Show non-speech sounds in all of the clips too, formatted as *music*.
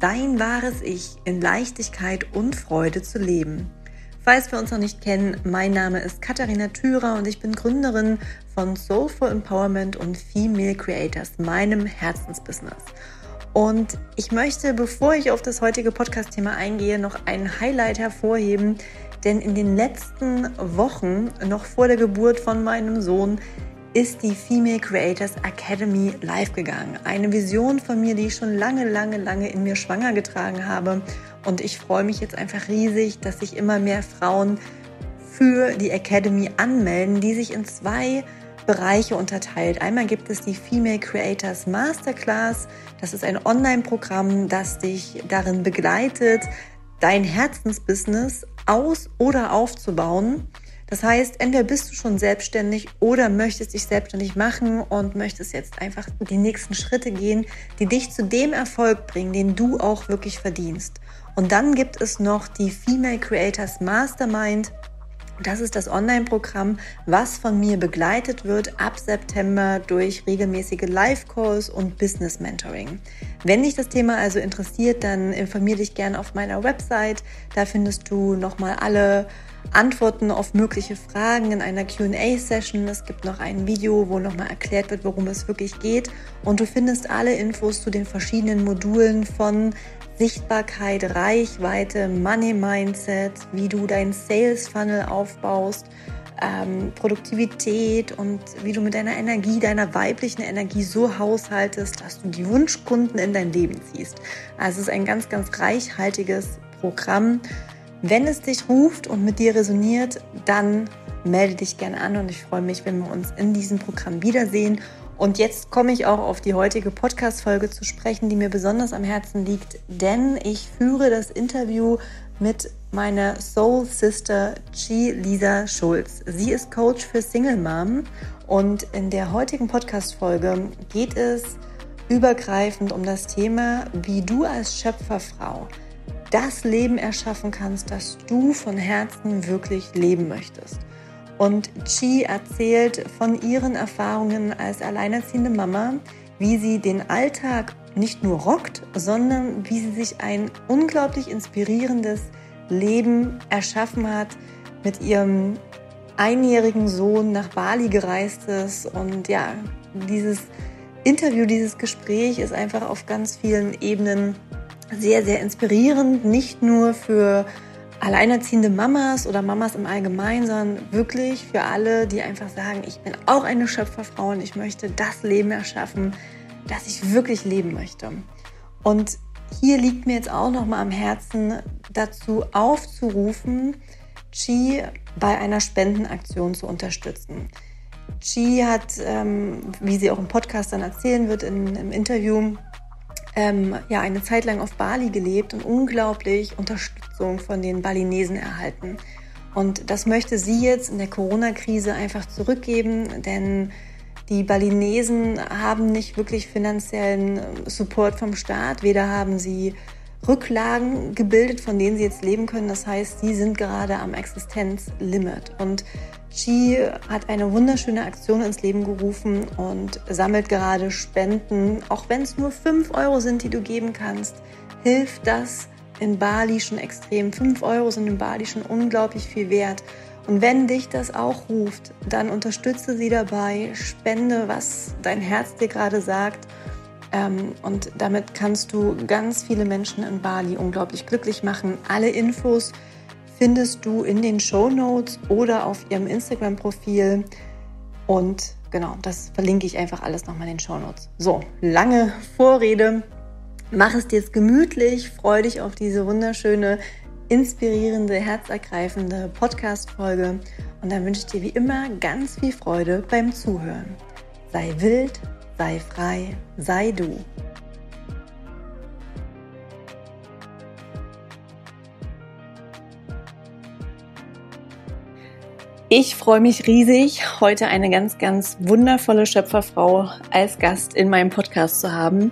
dein wahres Ich in Leichtigkeit und Freude zu leben. Falls wir uns noch nicht kennen, mein Name ist Katharina Thürer und ich bin Gründerin von Soulful Empowerment und Female Creators, meinem Herzensbusiness. Und ich möchte, bevor ich auf das heutige Podcast-Thema eingehe, noch ein Highlight hervorheben, denn in den letzten Wochen, noch vor der Geburt von meinem Sohn, ist die Female Creators Academy live gegangen. Eine Vision von mir, die ich schon lange, lange, lange in mir schwanger getragen habe. Und ich freue mich jetzt einfach riesig, dass sich immer mehr Frauen für die Academy anmelden, die sich in zwei Bereiche unterteilt. Einmal gibt es die Female Creators Masterclass. Das ist ein Online-Programm, das dich darin begleitet, dein Herzensbusiness aus- oder aufzubauen. Das heißt, entweder bist du schon selbstständig oder möchtest dich selbstständig machen und möchtest jetzt einfach die nächsten Schritte gehen, die dich zu dem Erfolg bringen, den du auch wirklich verdienst. Und dann gibt es noch die Female Creators Mastermind. Das ist das Online-Programm, was von mir begleitet wird ab September durch regelmäßige Live-Calls und Business-Mentoring. Wenn dich das Thema also interessiert, dann informiere dich gerne auf meiner Website. Da findest du nochmal alle Antworten auf mögliche Fragen in einer QA-Session. Es gibt noch ein Video, wo nochmal erklärt wird, worum es wirklich geht. Und du findest alle Infos zu den verschiedenen Modulen von Sichtbarkeit, Reichweite, Money Mindset, wie du deinen Sales Funnel aufbaust, ähm, Produktivität und wie du mit deiner Energie, deiner weiblichen Energie so haushaltest, dass du die Wunschkunden in dein Leben ziehst. Also es ist ein ganz, ganz reichhaltiges Programm wenn es dich ruft und mit dir resoniert, dann melde dich gerne an und ich freue mich, wenn wir uns in diesem Programm wiedersehen. Und jetzt komme ich auch auf die heutige Podcast-Folge zu sprechen, die mir besonders am Herzen liegt, denn ich führe das Interview mit meiner Soul Sister Chi Lisa Schulz. Sie ist Coach für Single Mom und in der heutigen Podcast-Folge geht es übergreifend um das Thema, wie du als Schöpferfrau das Leben erschaffen kannst, das du von Herzen wirklich leben möchtest. Und Chi erzählt von ihren Erfahrungen als alleinerziehende Mama, wie sie den Alltag nicht nur rockt, sondern wie sie sich ein unglaublich inspirierendes Leben erschaffen hat, mit ihrem einjährigen Sohn nach Bali gereist ist. Und ja, dieses Interview, dieses Gespräch ist einfach auf ganz vielen Ebenen sehr, sehr inspirierend, nicht nur für alleinerziehende Mamas oder Mamas im Allgemeinen, sondern wirklich für alle, die einfach sagen, ich bin auch eine Schöpferfrau und ich möchte das Leben erschaffen, das ich wirklich leben möchte. Und hier liegt mir jetzt auch noch mal am Herzen, dazu aufzurufen, Chi bei einer Spendenaktion zu unterstützen. Chi hat, ähm, wie sie auch im Podcast dann erzählen wird, in, im Interview, ähm, ja, eine Zeit lang auf Bali gelebt und unglaublich Unterstützung von den Balinesen erhalten. Und das möchte sie jetzt in der Corona-Krise einfach zurückgeben, denn die Balinesen haben nicht wirklich finanziellen äh, Support vom Staat. Weder haben sie Rücklagen gebildet, von denen sie jetzt leben können. Das heißt, sie sind gerade am Existenzlimit. Und Chi hat eine wunderschöne Aktion ins Leben gerufen und sammelt gerade Spenden. Auch wenn es nur 5 Euro sind, die du geben kannst, hilft das in Bali schon extrem. 5 Euro sind in Bali schon unglaublich viel wert. Und wenn dich das auch ruft, dann unterstütze sie dabei, spende, was dein Herz dir gerade sagt. Ähm, und damit kannst du ganz viele Menschen in Bali unglaublich glücklich machen. Alle Infos findest du in den Show Notes oder auf ihrem Instagram-Profil. Und genau, das verlinke ich einfach alles nochmal in den Show Notes. So, lange Vorrede. Mach es dir jetzt gemütlich, freu dich auf diese wunderschöne, inspirierende, herzergreifende Podcast-Folge. Und dann wünsche ich dir wie immer ganz viel Freude beim Zuhören. Sei wild, sei frei, sei du. Ich freue mich riesig, heute eine ganz, ganz wundervolle Schöpferfrau als Gast in meinem Podcast zu haben.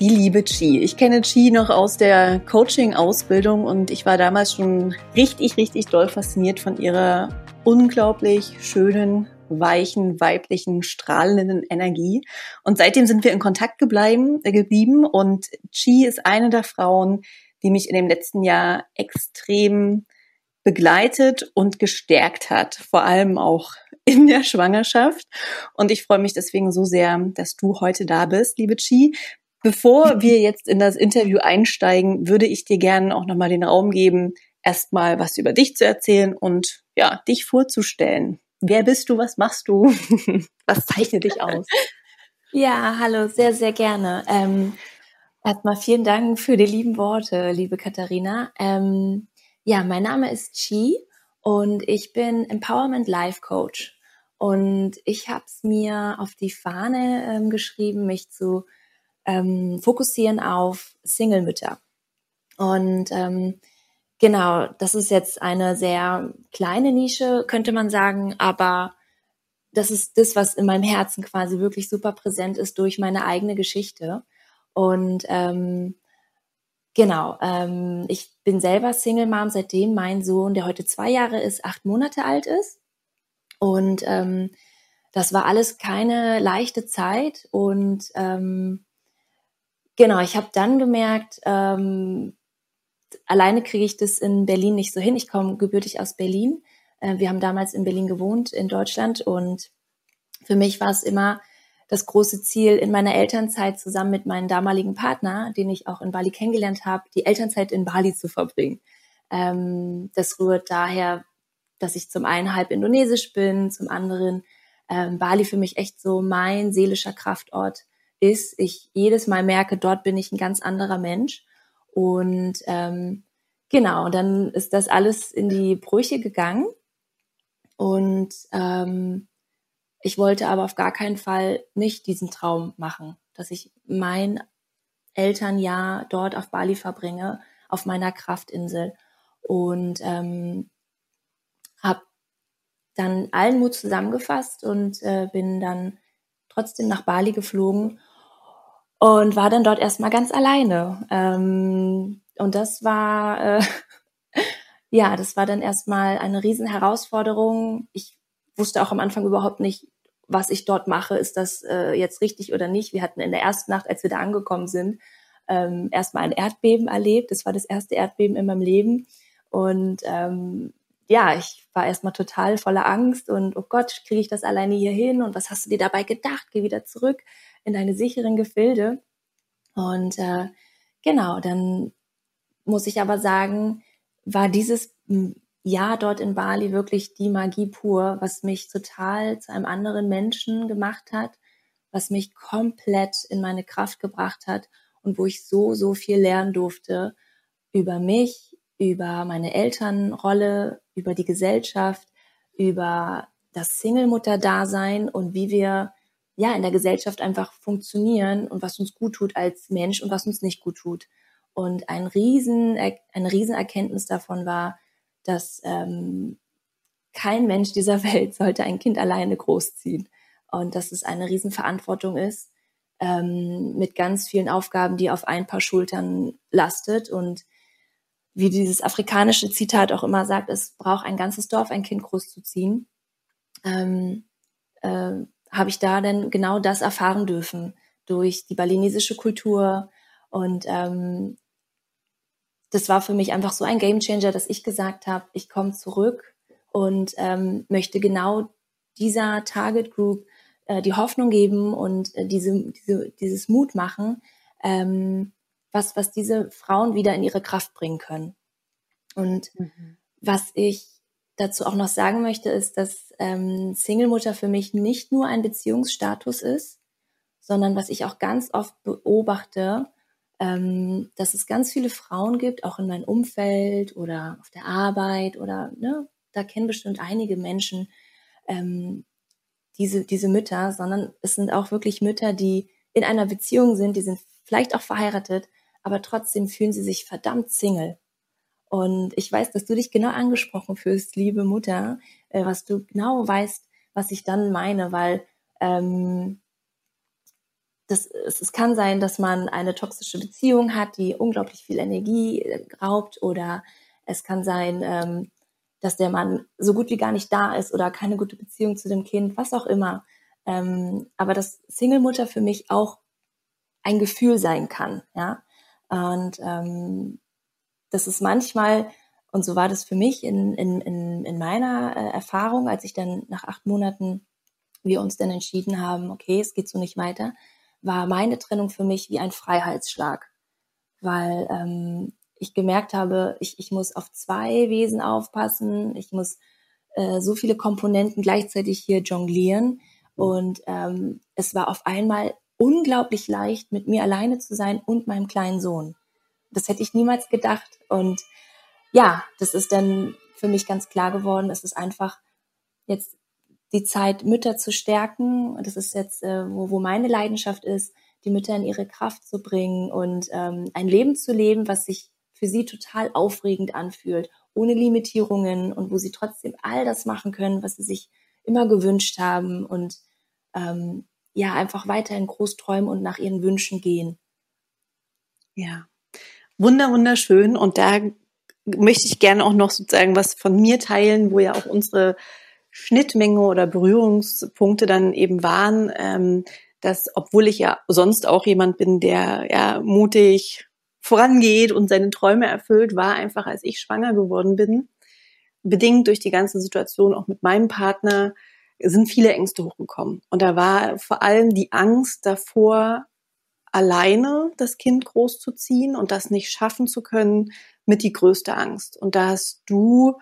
Die liebe Chi. Ich kenne Chi noch aus der Coaching-Ausbildung und ich war damals schon richtig, richtig doll fasziniert von ihrer unglaublich schönen, weichen, weiblichen, strahlenden Energie. Und seitdem sind wir in Kontakt gebleiben, äh, geblieben und Chi ist eine der Frauen, die mich in dem letzten Jahr extrem begleitet und gestärkt hat, vor allem auch *laughs* in der Schwangerschaft. Und ich freue mich deswegen so sehr, dass du heute da bist, liebe Chi. Bevor *laughs* wir jetzt in das Interview einsteigen, würde ich dir gerne auch nochmal den Raum geben, erstmal was über dich zu erzählen und ja, dich vorzustellen. Wer bist du? Was machst du? *laughs* was zeichnet dich aus? Ja, hallo, sehr, sehr gerne. Ähm, erstmal vielen Dank für die lieben Worte, liebe Katharina. Ähm, ja, mein Name ist Chi und ich bin Empowerment Life Coach. Und ich habe es mir auf die Fahne ähm, geschrieben, mich zu ähm, fokussieren auf Single-Mütter. Und ähm, genau, das ist jetzt eine sehr kleine Nische, könnte man sagen, aber das ist das, was in meinem Herzen quasi wirklich super präsent ist durch meine eigene Geschichte. Und ähm, Genau, ähm, ich bin selber Single Mom, seitdem mein Sohn, der heute zwei Jahre ist, acht Monate alt ist. Und ähm, das war alles keine leichte Zeit. Und ähm, genau, ich habe dann gemerkt, ähm, alleine kriege ich das in Berlin nicht so hin. Ich komme gebürtig aus Berlin. Äh, wir haben damals in Berlin gewohnt, in Deutschland. Und für mich war es immer das große Ziel, in meiner Elternzeit zusammen mit meinem damaligen Partner, den ich auch in Bali kennengelernt habe, die Elternzeit in Bali zu verbringen. Ähm, das rührt daher, dass ich zum einen halb indonesisch bin, zum anderen ähm, Bali für mich echt so mein seelischer Kraftort ist. Ich jedes Mal merke, dort bin ich ein ganz anderer Mensch. Und ähm, genau, dann ist das alles in die Brüche gegangen. Und ähm, ich wollte aber auf gar keinen Fall nicht diesen Traum machen, dass ich mein Elternjahr dort auf Bali verbringe, auf meiner Kraftinsel. Und ähm, habe dann allen Mut zusammengefasst und äh, bin dann trotzdem nach Bali geflogen und war dann dort erstmal ganz alleine. Ähm, und das war, äh, *laughs* ja, das war dann erstmal eine riesen Herausforderung. Ich wusste auch am Anfang überhaupt nicht, was ich dort mache, ist das äh, jetzt richtig oder nicht. Wir hatten in der ersten Nacht, als wir da angekommen sind, ähm, erstmal ein Erdbeben erlebt. Das war das erste Erdbeben in meinem Leben. Und ähm, ja, ich war erstmal total voller Angst und oh Gott, kriege ich das alleine hier hin? Und was hast du dir dabei gedacht? Geh wieder zurück in deine sicheren Gefilde. Und äh, genau, dann muss ich aber sagen, war dieses ja, dort in Bali wirklich die Magie pur, was mich total zu einem anderen Menschen gemacht hat, was mich komplett in meine Kraft gebracht hat und wo ich so, so viel lernen durfte über mich, über meine Elternrolle, über die Gesellschaft, über das Single-Mutter-Dasein und wie wir ja in der Gesellschaft einfach funktionieren und was uns gut tut als Mensch und was uns nicht gut tut. Und ein riesen, eine riesen Erkenntnis davon war, dass ähm, kein Mensch dieser *laughs* Welt sollte ein Kind alleine großziehen. Und dass es eine Riesenverantwortung ist ähm, mit ganz vielen Aufgaben, die auf ein paar Schultern lastet. Und wie dieses afrikanische Zitat auch immer sagt, es braucht ein ganzes Dorf, ein Kind großzuziehen, ähm, äh, habe ich da denn genau das erfahren dürfen durch die balinesische Kultur und ähm, das war für mich einfach so ein Gamechanger, dass ich gesagt habe, ich komme zurück und ähm, möchte genau dieser Target Group äh, die Hoffnung geben und äh, diese, diese, dieses Mut machen, ähm, was, was diese Frauen wieder in ihre Kraft bringen können. Und mhm. was ich dazu auch noch sagen möchte, ist, dass ähm, Single-Mutter für mich nicht nur ein Beziehungsstatus ist, sondern was ich auch ganz oft beobachte, ähm, dass es ganz viele Frauen gibt, auch in meinem Umfeld oder auf der Arbeit oder ne, da kennen bestimmt einige Menschen ähm, diese, diese Mütter, sondern es sind auch wirklich Mütter, die in einer Beziehung sind, die sind vielleicht auch verheiratet, aber trotzdem fühlen sie sich verdammt Single. Und ich weiß, dass du dich genau angesprochen fühlst, liebe Mutter, äh, was du genau weißt, was ich dann meine, weil ähm, das, es, es kann sein, dass man eine toxische Beziehung hat, die unglaublich viel Energie äh, raubt, oder es kann sein, ähm, dass der Mann so gut wie gar nicht da ist oder keine gute Beziehung zu dem Kind, was auch immer. Ähm, aber dass Single-Mutter für mich auch ein Gefühl sein kann, ja. Und ähm, das ist manchmal, und so war das für mich in, in, in, in meiner äh, Erfahrung, als ich dann nach acht Monaten wir uns dann entschieden haben, okay, es geht so nicht weiter, war meine Trennung für mich wie ein Freiheitsschlag, weil ähm, ich gemerkt habe, ich, ich muss auf zwei Wesen aufpassen, ich muss äh, so viele Komponenten gleichzeitig hier jonglieren und ähm, es war auf einmal unglaublich leicht, mit mir alleine zu sein und meinem kleinen Sohn. Das hätte ich niemals gedacht. Und ja, das ist dann für mich ganz klar geworden. Es ist einfach jetzt die Zeit, Mütter zu stärken. Das ist jetzt, äh, wo, wo meine Leidenschaft ist, die Mütter in ihre Kraft zu bringen und ähm, ein Leben zu leben, was sich für sie total aufregend anfühlt, ohne Limitierungen und wo sie trotzdem all das machen können, was sie sich immer gewünscht haben und ähm, ja, einfach weiterhin groß träumen und nach ihren Wünschen gehen. Ja, wunder, wunderschön. Und da möchte ich gerne auch noch sozusagen was von mir teilen, wo ja auch unsere Schnittmenge oder Berührungspunkte dann eben waren, ähm, dass obwohl ich ja sonst auch jemand bin, der ja mutig vorangeht und seine Träume erfüllt, war einfach, als ich schwanger geworden bin, bedingt durch die ganze Situation auch mit meinem Partner, sind viele Ängste hochgekommen. Und da war vor allem die Angst davor, alleine das Kind großzuziehen und das nicht schaffen zu können, mit die größte Angst. Und da hast du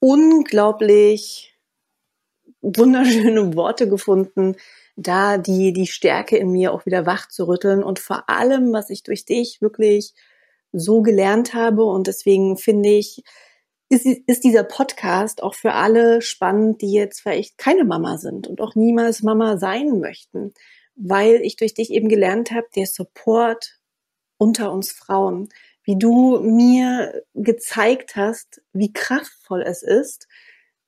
unglaublich wunderschöne Worte gefunden, da die, die Stärke in mir auch wieder wach zu rütteln und vor allem, was ich durch dich wirklich so gelernt habe und deswegen finde ich, ist, ist dieser Podcast auch für alle spannend, die jetzt vielleicht keine Mama sind und auch niemals Mama sein möchten weil ich durch dich eben gelernt habe, der Support unter uns Frauen, wie du mir gezeigt hast, wie kraftvoll es ist,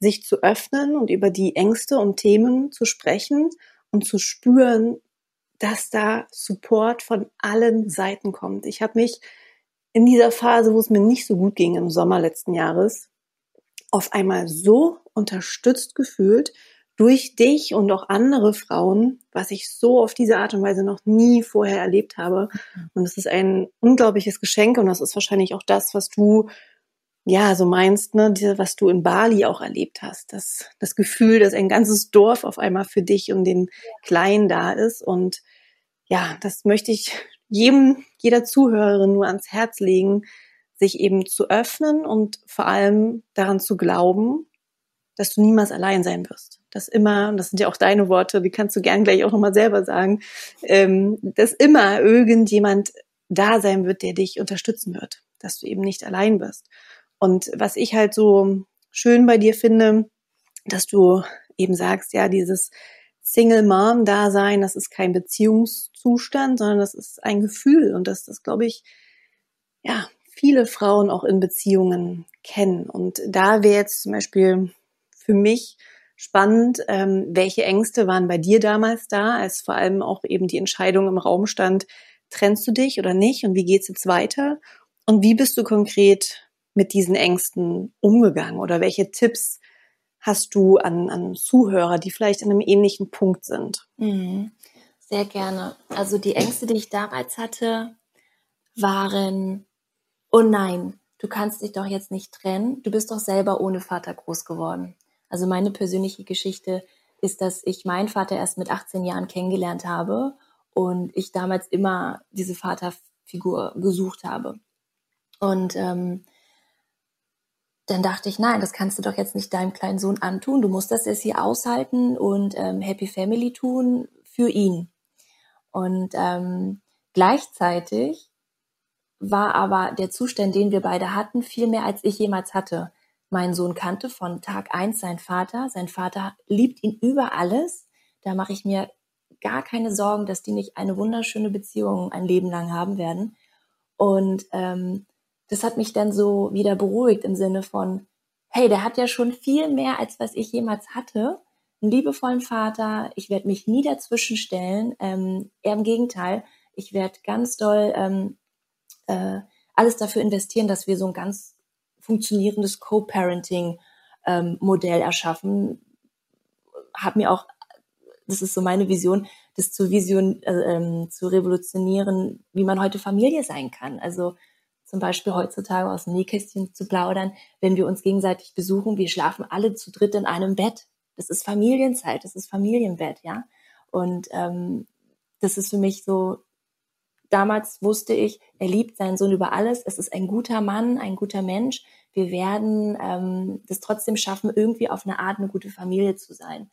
sich zu öffnen und über die Ängste und Themen zu sprechen und zu spüren, dass da Support von allen Seiten kommt. Ich habe mich in dieser Phase, wo es mir nicht so gut ging im Sommer letzten Jahres, auf einmal so unterstützt gefühlt durch dich und auch andere Frauen, was ich so auf diese Art und Weise noch nie vorher erlebt habe. Mhm. Und es ist ein unglaubliches Geschenk und das ist wahrscheinlich auch das, was du ja so meinst, ne, was du in Bali auch erlebt hast. Das, das Gefühl, dass ein ganzes Dorf auf einmal für dich und den Kleinen da ist. Und ja, das möchte ich jedem, jeder Zuhörerin nur ans Herz legen, sich eben zu öffnen und vor allem daran zu glauben, dass du niemals allein sein wirst. Dass immer, und das sind ja auch deine Worte, die kannst du gern gleich auch nochmal selber sagen, ähm, dass immer irgendjemand da sein wird, der dich unterstützen wird, dass du eben nicht allein bist. Und was ich halt so schön bei dir finde, dass du eben sagst, ja, dieses Single Mom Dasein, das ist kein Beziehungszustand, sondern das ist ein Gefühl und das, das glaube ich, ja, viele Frauen auch in Beziehungen kennen. Und da wäre jetzt zum Beispiel für mich spannend, ähm, welche Ängste waren bei dir damals da, als vor allem auch eben die Entscheidung im Raum stand, trennst du dich oder nicht und wie geht's jetzt weiter? Und wie bist du konkret mit diesen Ängsten umgegangen oder welche Tipps hast du an, an Zuhörer, die vielleicht an einem ähnlichen Punkt sind? Mhm. Sehr gerne. Also die Ängste, die ich damals hatte, waren, oh nein, du kannst dich doch jetzt nicht trennen, du bist doch selber ohne Vater groß geworden. Also meine persönliche Geschichte ist, dass ich meinen Vater erst mit 18 Jahren kennengelernt habe und ich damals immer diese Vaterfigur gesucht habe. Und ähm, dann dachte ich, nein, das kannst du doch jetzt nicht deinem kleinen Sohn antun. Du musst das jetzt hier aushalten und ähm, Happy Family tun für ihn. Und ähm, gleichzeitig war aber der Zustand, den wir beide hatten, viel mehr als ich jemals hatte. Mein Sohn kannte von Tag eins seinen Vater. Sein Vater liebt ihn über alles. Da mache ich mir gar keine Sorgen, dass die nicht eine wunderschöne Beziehung ein Leben lang haben werden. Und ähm, das hat mich dann so wieder beruhigt im Sinne von, hey, der hat ja schon viel mehr, als was ich jemals hatte. Einen liebevollen Vater, ich werde mich nie dazwischen stellen. Ähm, eher im Gegenteil, ich werde ganz doll ähm, äh, alles dafür investieren, dass wir so ein ganz funktionierendes Co-Parenting-Modell ähm, erschaffen. Hab mir auch, das ist so meine Vision, das zu vision, äh, ähm, zu revolutionieren, wie man heute Familie sein kann. Also zum Beispiel heutzutage aus dem Nähkästchen zu plaudern, wenn wir uns gegenseitig besuchen, wir schlafen alle zu dritt in einem Bett. Das ist Familienzeit, das ist Familienbett, ja. Und ähm, das ist für mich so, damals wusste ich, er liebt seinen Sohn über alles, es ist ein guter Mann, ein guter Mensch. Wir werden ähm, das trotzdem schaffen, irgendwie auf eine Art eine gute Familie zu sein.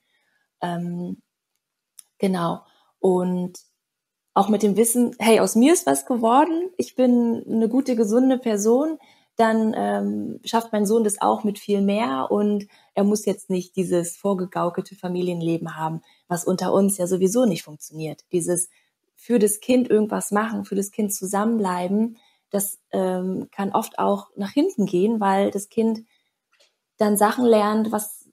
Ähm, genau. Und auch mit dem Wissen, hey, aus mir ist was geworden, ich bin eine gute, gesunde Person, dann ähm, schafft mein Sohn das auch mit viel mehr und er muss jetzt nicht dieses vorgegaukelte Familienleben haben, was unter uns ja sowieso nicht funktioniert. Dieses für das Kind irgendwas machen, für das Kind zusammenbleiben, das ähm, kann oft auch nach hinten gehen, weil das Kind dann Sachen lernt, was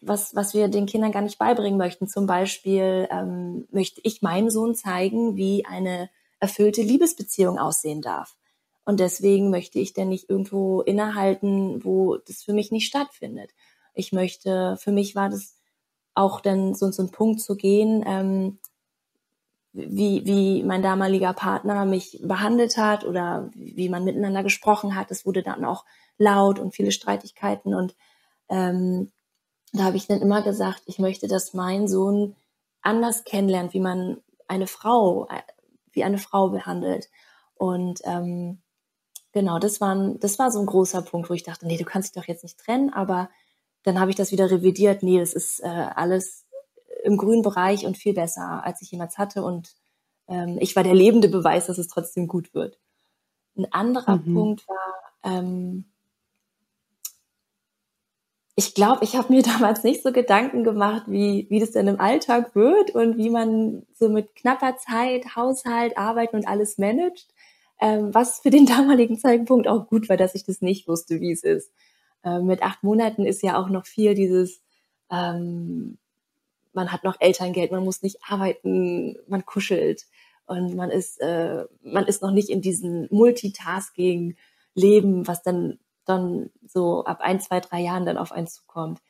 was, was wir den Kindern gar nicht beibringen möchten. Zum Beispiel ähm, möchte ich meinem Sohn zeigen, wie eine erfüllte Liebesbeziehung aussehen darf. Und deswegen möchte ich denn nicht irgendwo innehalten, wo das für mich nicht stattfindet. Ich möchte, für mich war das auch dann so, so ein Punkt zu gehen, ähm, wie, wie mein damaliger Partner mich behandelt hat oder wie man miteinander gesprochen hat. Es wurde dann auch laut und viele Streitigkeiten und ähm, da habe ich dann immer gesagt, ich möchte, dass mein Sohn anders kennenlernt, wie man eine Frau, äh, wie eine Frau behandelt. Und ähm, genau, das war, ein, das war so ein großer Punkt, wo ich dachte, nee, du kannst dich doch jetzt nicht trennen, aber dann habe ich das wieder revidiert. Nee, das ist äh, alles im grünen Bereich und viel besser, als ich jemals hatte. Und ähm, ich war der lebende Beweis, dass es trotzdem gut wird. Ein anderer mhm. Punkt war, ähm, ich glaube, ich habe mir *laughs* damals nicht so Gedanken gemacht, wie, wie das denn im Alltag wird und wie man so mit knapper Zeit, Haushalt, Arbeiten und alles managt. Ähm, was für den *laughs* damaligen Zeitpunkt auch gut war, dass ich das nicht wusste, wie es ist. Ähm, mit acht Monaten ist ja auch noch viel dieses, ähm, man hat noch Elterngeld, man muss nicht arbeiten, man kuschelt und man ist, äh, man ist noch nicht in diesem Multitasking-Leben, was dann dann so ab ein, zwei, drei Jahren dann auf einen zukommt.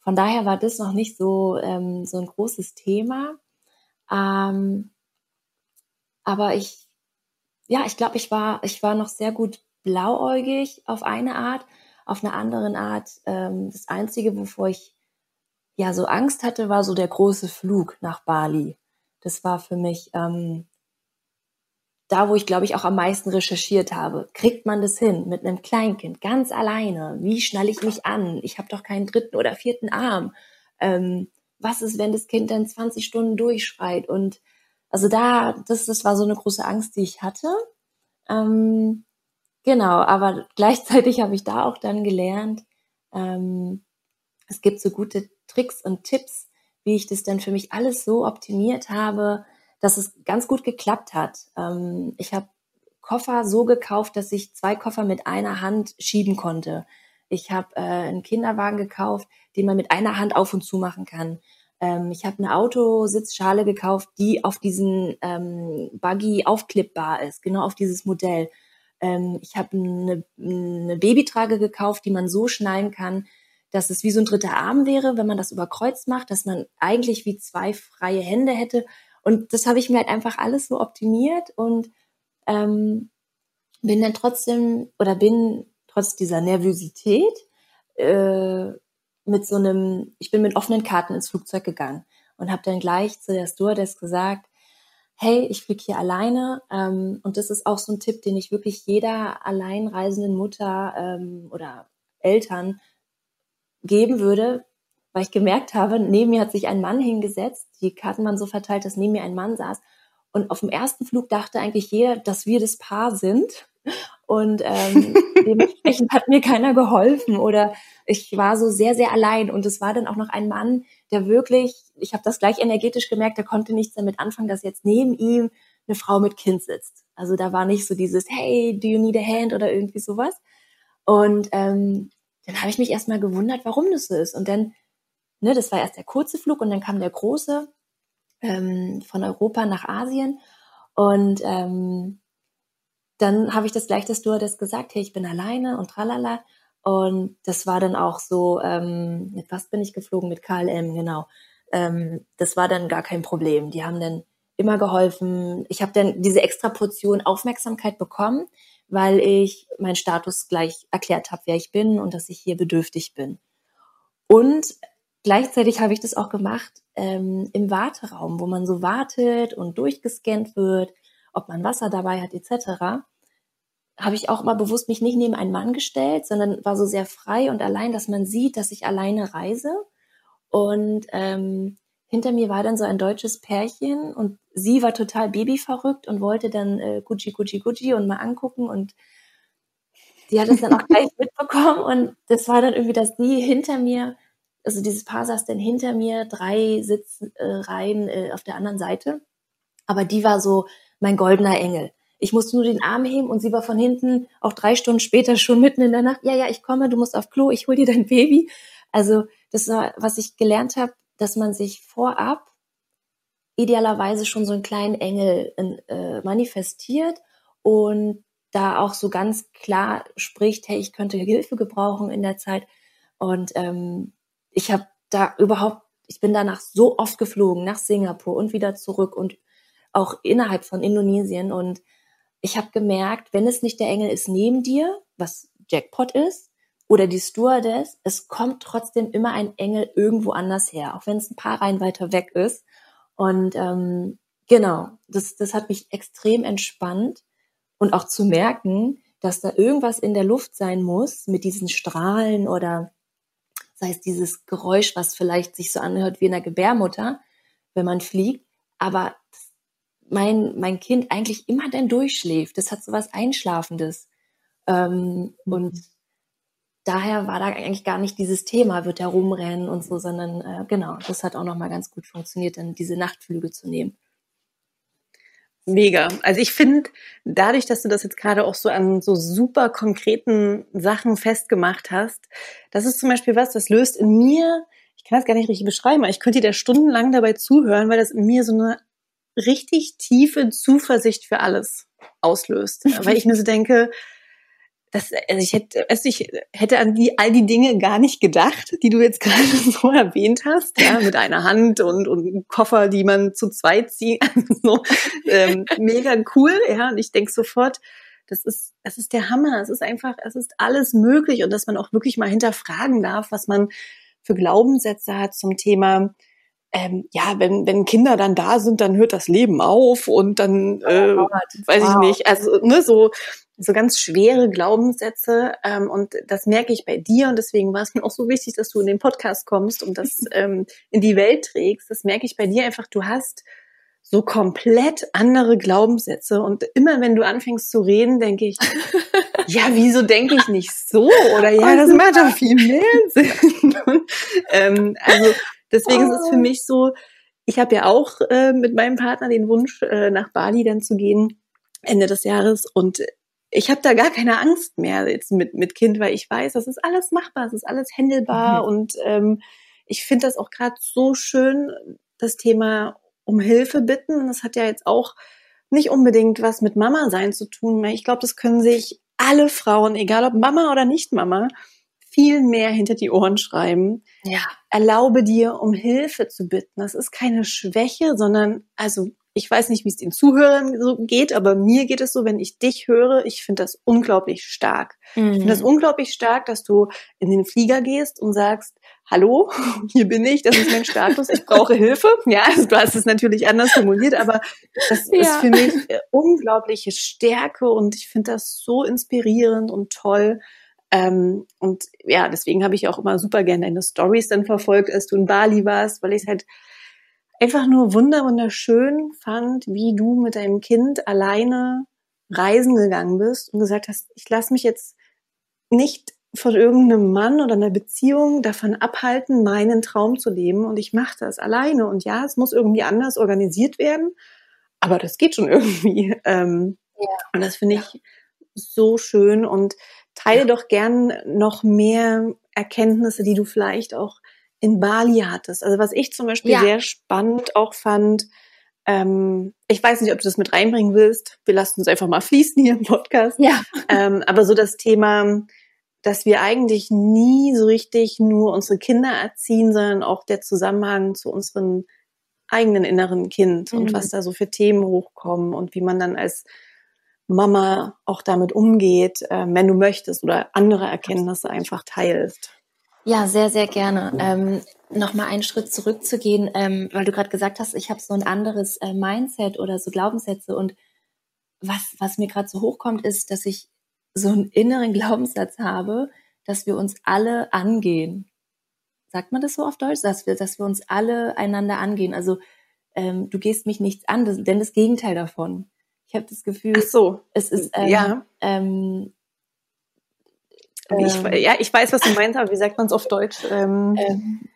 Von daher war das noch nicht so, ähm, so ein großes Thema. Ähm, aber ich, ja, ich glaube, ich war, ich war noch sehr gut blauäugig auf eine Art, auf eine andere Art. Ähm, das Einzige, wovor ich ja so Angst hatte, war so der große Flug nach Bali. Das war für mich ähm, da, wo ich, glaube ich, auch am meisten recherchiert habe. Kriegt man das hin mit einem Kleinkind, ganz alleine? Wie schnalle ich mich an? Ich habe doch keinen dritten oder vierten Arm. Ähm, was ist, wenn das Kind dann 20 Stunden durchschreit? Und also da, das, das war so eine große Angst, die ich hatte. Ähm, genau, aber gleichzeitig habe ich da auch dann gelernt, ähm, es gibt so gute Tricks und Tipps, wie ich das dann für mich alles so optimiert habe, dass es ganz gut geklappt hat. Ähm, ich habe Koffer so gekauft, dass ich zwei Koffer mit einer Hand schieben konnte. Ich habe äh, einen Kinderwagen gekauft, den man mit einer Hand auf und zu machen kann. Ähm, ich habe eine Autositzschale gekauft, die auf diesen ähm, Buggy aufklippbar ist, genau auf dieses Modell. Ähm, ich habe eine, eine Babytrage gekauft, die man so schnallen kann, dass es wie so ein dritter Arm wäre, wenn man das über Kreuz macht, dass man eigentlich wie zwei freie Hände hätte und das habe ich mir halt einfach alles so optimiert und ähm, bin dann trotzdem oder bin trotz dieser Nervosität äh, mit so einem, ich bin mit offenen Karten ins Flugzeug gegangen und habe dann gleich zu der Stewardess gesagt, hey, ich fliege hier alleine. Ähm, und das ist auch so ein Tipp, den ich wirklich jeder alleinreisenden Mutter ähm, oder Eltern geben würde weil ich gemerkt habe, neben mir hat sich ein Mann hingesetzt, die Karten waren so verteilt, dass neben mir ein Mann saß. Und auf dem ersten Flug dachte eigentlich jeder, dass wir das Paar sind. Und ähm, *laughs* dementsprechend hat mir keiner geholfen oder ich war so sehr, sehr allein. Und es war dann auch noch ein Mann, der wirklich, ich habe das gleich energetisch gemerkt, der konnte nichts damit anfangen, dass jetzt neben ihm eine Frau mit Kind sitzt. Also da war nicht so dieses, hey, do you need a hand oder irgendwie sowas. Und ähm, dann habe ich mich erstmal gewundert, warum das so ist. Und dann, ne, das war erst der kurze Flug und dann kam der große ähm, von Europa nach Asien. Und ähm, dann habe ich das gleich das Stewardess gesagt, hey, ich bin alleine und tralala. Und das war dann auch so, ähm, mit was bin ich geflogen? Mit KLM, genau. Ähm, das war dann gar kein Problem. Die haben dann immer geholfen. Ich habe dann diese extra Portion Aufmerksamkeit bekommen, weil ich meinen Status gleich erklärt habe, wer ich bin und dass ich hier bedürftig bin. Und gleichzeitig habe ich das auch gemacht ähm, im Warteraum, wo man so wartet und durchgescannt wird, ob man Wasser dabei hat etc habe ich auch mal bewusst mich nicht neben einen Mann gestellt, sondern war so sehr frei und allein, dass man sieht, dass ich alleine reise. Und ähm, hinter mir war dann so ein deutsches Pärchen und sie war total babyverrückt und wollte dann äh, Gucci, Gucci, Gucci und mal angucken und die hat es dann auch gleich *laughs* mitbekommen und das war dann irgendwie, dass die hinter mir, also dieses Paar saß dann hinter mir, drei Sitzreihen äh, äh, auf der anderen Seite, aber die war so mein goldener Engel. Ich musste nur den Arm heben und sie war von hinten auch drei Stunden später schon mitten in der Nacht. Ja, ja, ich komme, du musst auf Klo, ich hol dir dein Baby. Also das war, was ich gelernt habe, dass man sich vorab idealerweise schon so einen kleinen Engel äh, manifestiert und da auch so ganz klar spricht, hey, ich könnte Hilfe gebrauchen in der Zeit. Und ähm, ich habe da überhaupt, ich bin danach so oft geflogen, nach Singapur und wieder zurück und auch innerhalb von Indonesien. Und ich habe gemerkt, wenn es nicht der Engel ist neben dir, was Jackpot ist, oder die Stewardess, es kommt trotzdem immer ein Engel irgendwo anders her, auch wenn es ein paar Reihen weiter weg ist. Und ähm, genau, das, das hat mich extrem entspannt und auch zu merken, dass da irgendwas in der Luft sein muss mit diesen Strahlen oder sei es dieses Geräusch, was vielleicht sich so anhört wie in der Gebärmutter, wenn man fliegt, aber mein, mein Kind eigentlich immer dann durchschläft. Das hat so was Einschlafendes. Ähm, mhm. Und daher war da eigentlich gar nicht dieses Thema, wird er rumrennen und so, sondern äh, genau, das hat auch nochmal ganz gut funktioniert, dann diese Nachtflüge zu nehmen. Mega. Also ich finde, dadurch, dass du das jetzt gerade auch so an so super konkreten Sachen festgemacht hast, das ist zum Beispiel was, das löst in mir, ich kann das gar nicht richtig beschreiben, aber ich könnte dir da stundenlang dabei zuhören, weil das in mir so eine richtig tiefe Zuversicht für alles auslöst. *laughs* Weil ich mir so denke, das, also ich hätte, also ich hätte an die, all die Dinge gar nicht gedacht, die du jetzt *laughs* gerade so erwähnt hast, ja, mit einer Hand und, und Koffer, die man zu zweit zieht, *laughs* also so, ähm, mega cool, ja, und ich denke sofort, das ist, das ist der Hammer, es ist einfach, es ist alles möglich. Und dass man auch wirklich mal hinterfragen darf, was man für Glaubenssätze hat zum Thema, ähm, ja, wenn, wenn Kinder dann da sind, dann hört das Leben auf und dann, oh äh, oh weiß ich nicht, also ne, so, so ganz schwere Glaubenssätze ähm, und das merke ich bei dir und deswegen war es mir auch so wichtig, dass du in den Podcast kommst und das *laughs* ähm, in die Welt trägst. Das merke ich bei dir einfach, du hast so komplett andere Glaubenssätze und immer wenn du anfängst zu reden, denke ich, *laughs* ja, wieso denke ich nicht so oder ja, das macht doch viel mehr *laughs* Sinn. Und, ähm, also Deswegen oh. ist es für oh. mich so, ich habe ja auch äh, mit meinem Partner den Wunsch, äh, nach Bali dann zu gehen, Ende des Jahres. Und ich habe da gar keine Angst mehr jetzt mit, mit Kind, weil ich weiß, das ist alles machbar, es ist alles händelbar. Mhm. Und ähm, ich finde das auch gerade so schön, das Thema um Hilfe bitten. Das hat ja jetzt auch nicht unbedingt was mit Mama sein zu tun. Ich glaube, das können sich alle Frauen, egal ob Mama oder nicht Mama, viel mehr hinter die Ohren schreiben. Ja. Erlaube dir, um Hilfe zu bitten. Das ist keine Schwäche, sondern, also, ich weiß nicht, wie es den Zuhörern so geht, aber mir geht es so, wenn ich dich höre, ich finde das unglaublich stark. Mhm. Ich finde das unglaublich stark, dass du in den Flieger gehst und sagst, hallo, *laughs* hier bin ich, das ist mein Status, ich brauche Hilfe. *laughs* Ja, also du hast es natürlich anders formuliert, aber das ja. ist für mich unglaubliche Stärke und ich finde das so inspirierend und toll. Ähm, und ja, deswegen habe ich auch immer super gerne deine Stories dann verfolgt, als du in Bali warst, weil ich es halt einfach nur wunder wunderschön fand, wie du mit deinem Kind alleine reisen gegangen bist und gesagt hast, ich lasse mich jetzt nicht von irgendeinem Mann oder einer Beziehung davon abhalten, meinen Traum zu leben und ich mache das alleine und ja, es muss irgendwie anders organisiert werden, aber das geht schon *laughs* irgendwie. Ähm, ja. Und das finde ich so schön und teile ja. doch gern noch mehr Erkenntnisse, die du vielleicht auch in Bali hattest. Also was ich zum Beispiel ja. sehr spannend auch fand, ähm, ich weiß nicht, ob du das mit reinbringen willst. Wir lassen uns einfach mal *laughs* fließen hier im Podcast. Ja. Ähm, aber so das Thema, dass wir eigentlich nie so richtig nur unsere Kinder erziehen, sondern auch der Zusammenhang zu unserem eigenen inneren Kind mhm. und was da so für Themen hochkommen und wie man dann als Mama auch damit umgeht, äh, wenn du möchtest oder andere Erkenntnisse einfach teilst. Ja, sehr, sehr gerne. Ähm, Nochmal einen Schritt zurückzugehen, ähm, weil du gerade gesagt hast, ich habe so ein anderes äh, Mindset oder so Glaubenssätze und was, was mir gerade so hochkommt, ist, dass ich so einen inneren *laughs* Glaubenssatz habe, dass wir uns alle angehen. Sagt man das so auf Deutsch? Dass wir, dass wir uns alle einander angehen. Also ähm, du gehst mich nichts an, das, denn das Gegenteil davon. Ich habe das Gefühl, Ach so. es ist ähm, ja. Ähm, ich, ähm, ja, ich weiß, was du meinst, aber wie sagt man es auf Deutsch? Ähm, ähm,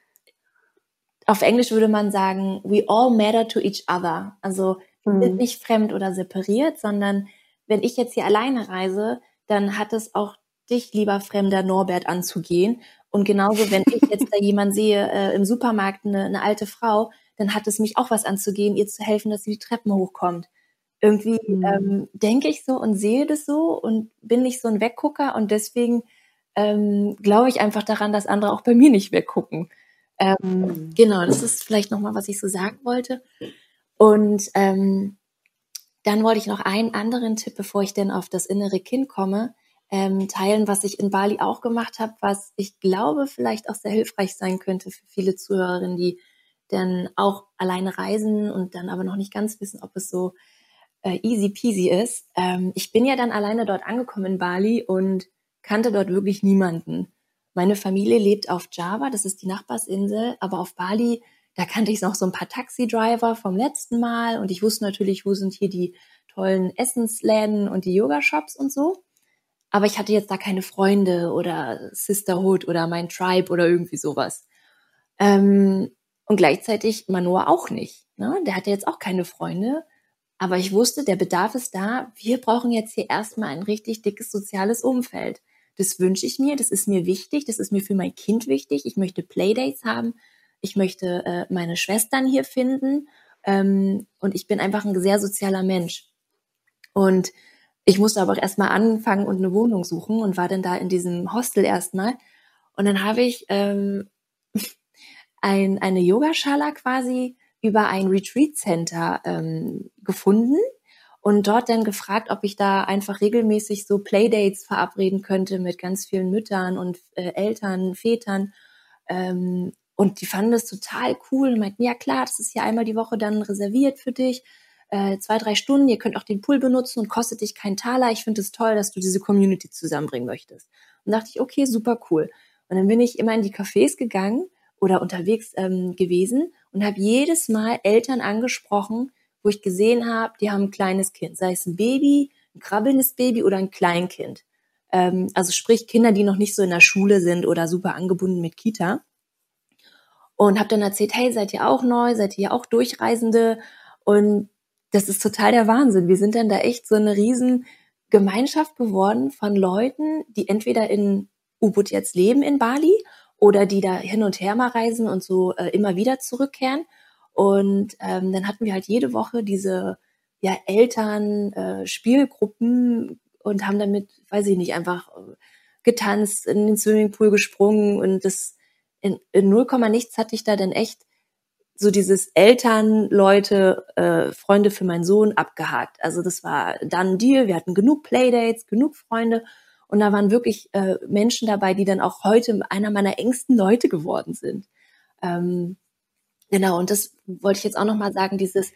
auf Englisch würde man sagen, we all matter to each other. Also wir mhm. sind nicht fremd oder separiert, sondern wenn ich jetzt hier alleine reise, dann hat es auch dich, lieber fremder Norbert, anzugehen. Und genauso, wenn ich jetzt da jemand sehe äh, im Supermarkt, eine, eine alte Frau, dann hat es mich auch was anzugehen, ihr zu helfen, dass sie die Treppen hochkommt. Irgendwie mhm. ähm, denke ich so und sehe das so und bin nicht so ein Weggucker und deswegen ähm, glaube ich einfach daran, dass andere auch bei mir nicht weggucken. Ähm, mhm. Genau, das ist vielleicht nochmal, was ich so sagen wollte. Und ähm, dann wollte ich noch einen anderen Tipp, bevor ich denn auf das innere Kind komme, ähm, teilen, was ich in Bali auch gemacht habe, was ich glaube vielleicht auch sehr hilfreich sein könnte für viele Zuhörerinnen, die dann auch alleine reisen und dann aber noch nicht ganz wissen, ob es so äh, easy peasy ist. Ähm, ich bin ja dann alleine dort angekommen in Bali und kannte dort wirklich niemanden. Meine Familie lebt auf Java, das ist die Nachbarsinsel, aber auf Bali, da kannte ich noch so ein paar Taxi-Driver vom letzten Mal und ich wusste natürlich, wo sind hier die tollen Essensläden und die Yoga-Shops und so. Aber ich hatte jetzt da keine Freunde oder Sisterhood oder mein Tribe oder irgendwie sowas. Ähm, und gleichzeitig Manoa auch nicht. Ne? Der hatte jetzt auch keine Freunde. Aber ich wusste, der Bedarf ist da. Wir brauchen jetzt hier erstmal ein richtig dickes soziales Umfeld. Das wünsche ich mir, das ist mir wichtig, das ist mir für mein Kind wichtig. Ich möchte Playdates haben, ich möchte äh, meine Schwestern hier finden ähm, und ich bin einfach ein sehr sozialer Mensch. Und ich musste aber auch erstmal anfangen und eine Wohnung suchen und war dann da in diesem Hostel erstmal. Und dann habe ich ähm, *laughs* ein, eine Yogaschala quasi über ein Retreat Center ähm, gefunden und dort dann gefragt, ob ich da einfach regelmäßig so Playdates verabreden könnte mit ganz vielen Müttern und äh, Eltern, Vätern. Ähm, und die fanden das total cool und meinten, ja klar, das ist ja einmal die Woche dann reserviert für dich. Äh, zwei, drei Stunden, ihr könnt auch den Pool benutzen und kostet dich keinen Taler. Ich finde es toll, dass du diese Community zusammenbringen möchtest. Und dachte ich, okay, super cool. Und dann bin ich immer in die Cafés gegangen oder unterwegs ähm, gewesen und habe jedes Mal Eltern angesprochen, wo ich gesehen habe, die haben ein kleines Kind, sei es ein Baby, ein krabbelndes Baby oder ein Kleinkind. Ähm, also sprich Kinder, die noch nicht so in der Schule sind oder super angebunden mit Kita. Und habe dann erzählt, hey, seid ihr auch neu, seid ihr auch Durchreisende? Und das ist total der Wahnsinn. Wir sind dann da echt so eine riesen Gemeinschaft geworden von Leuten, die entweder in Ubud jetzt leben in Bali oder die da hin und her mal reisen und so äh, immer wieder zurückkehren und ähm, dann hatten wir halt jede Woche diese ja, Eltern äh, und haben damit, weiß ich nicht, einfach äh, getanzt, in den Swimmingpool gesprungen und das in, in 0, nichts hatte ich da dann echt so dieses Eltern, Leute, äh, Freunde für meinen Sohn abgehakt. Also das war dann ein Deal. Wir hatten genug Playdates, genug Freunde und da waren wirklich äh, Menschen dabei, die dann auch heute einer meiner engsten Leute geworden sind. Ähm, Genau, und das wollte ich jetzt auch nochmal sagen, dieses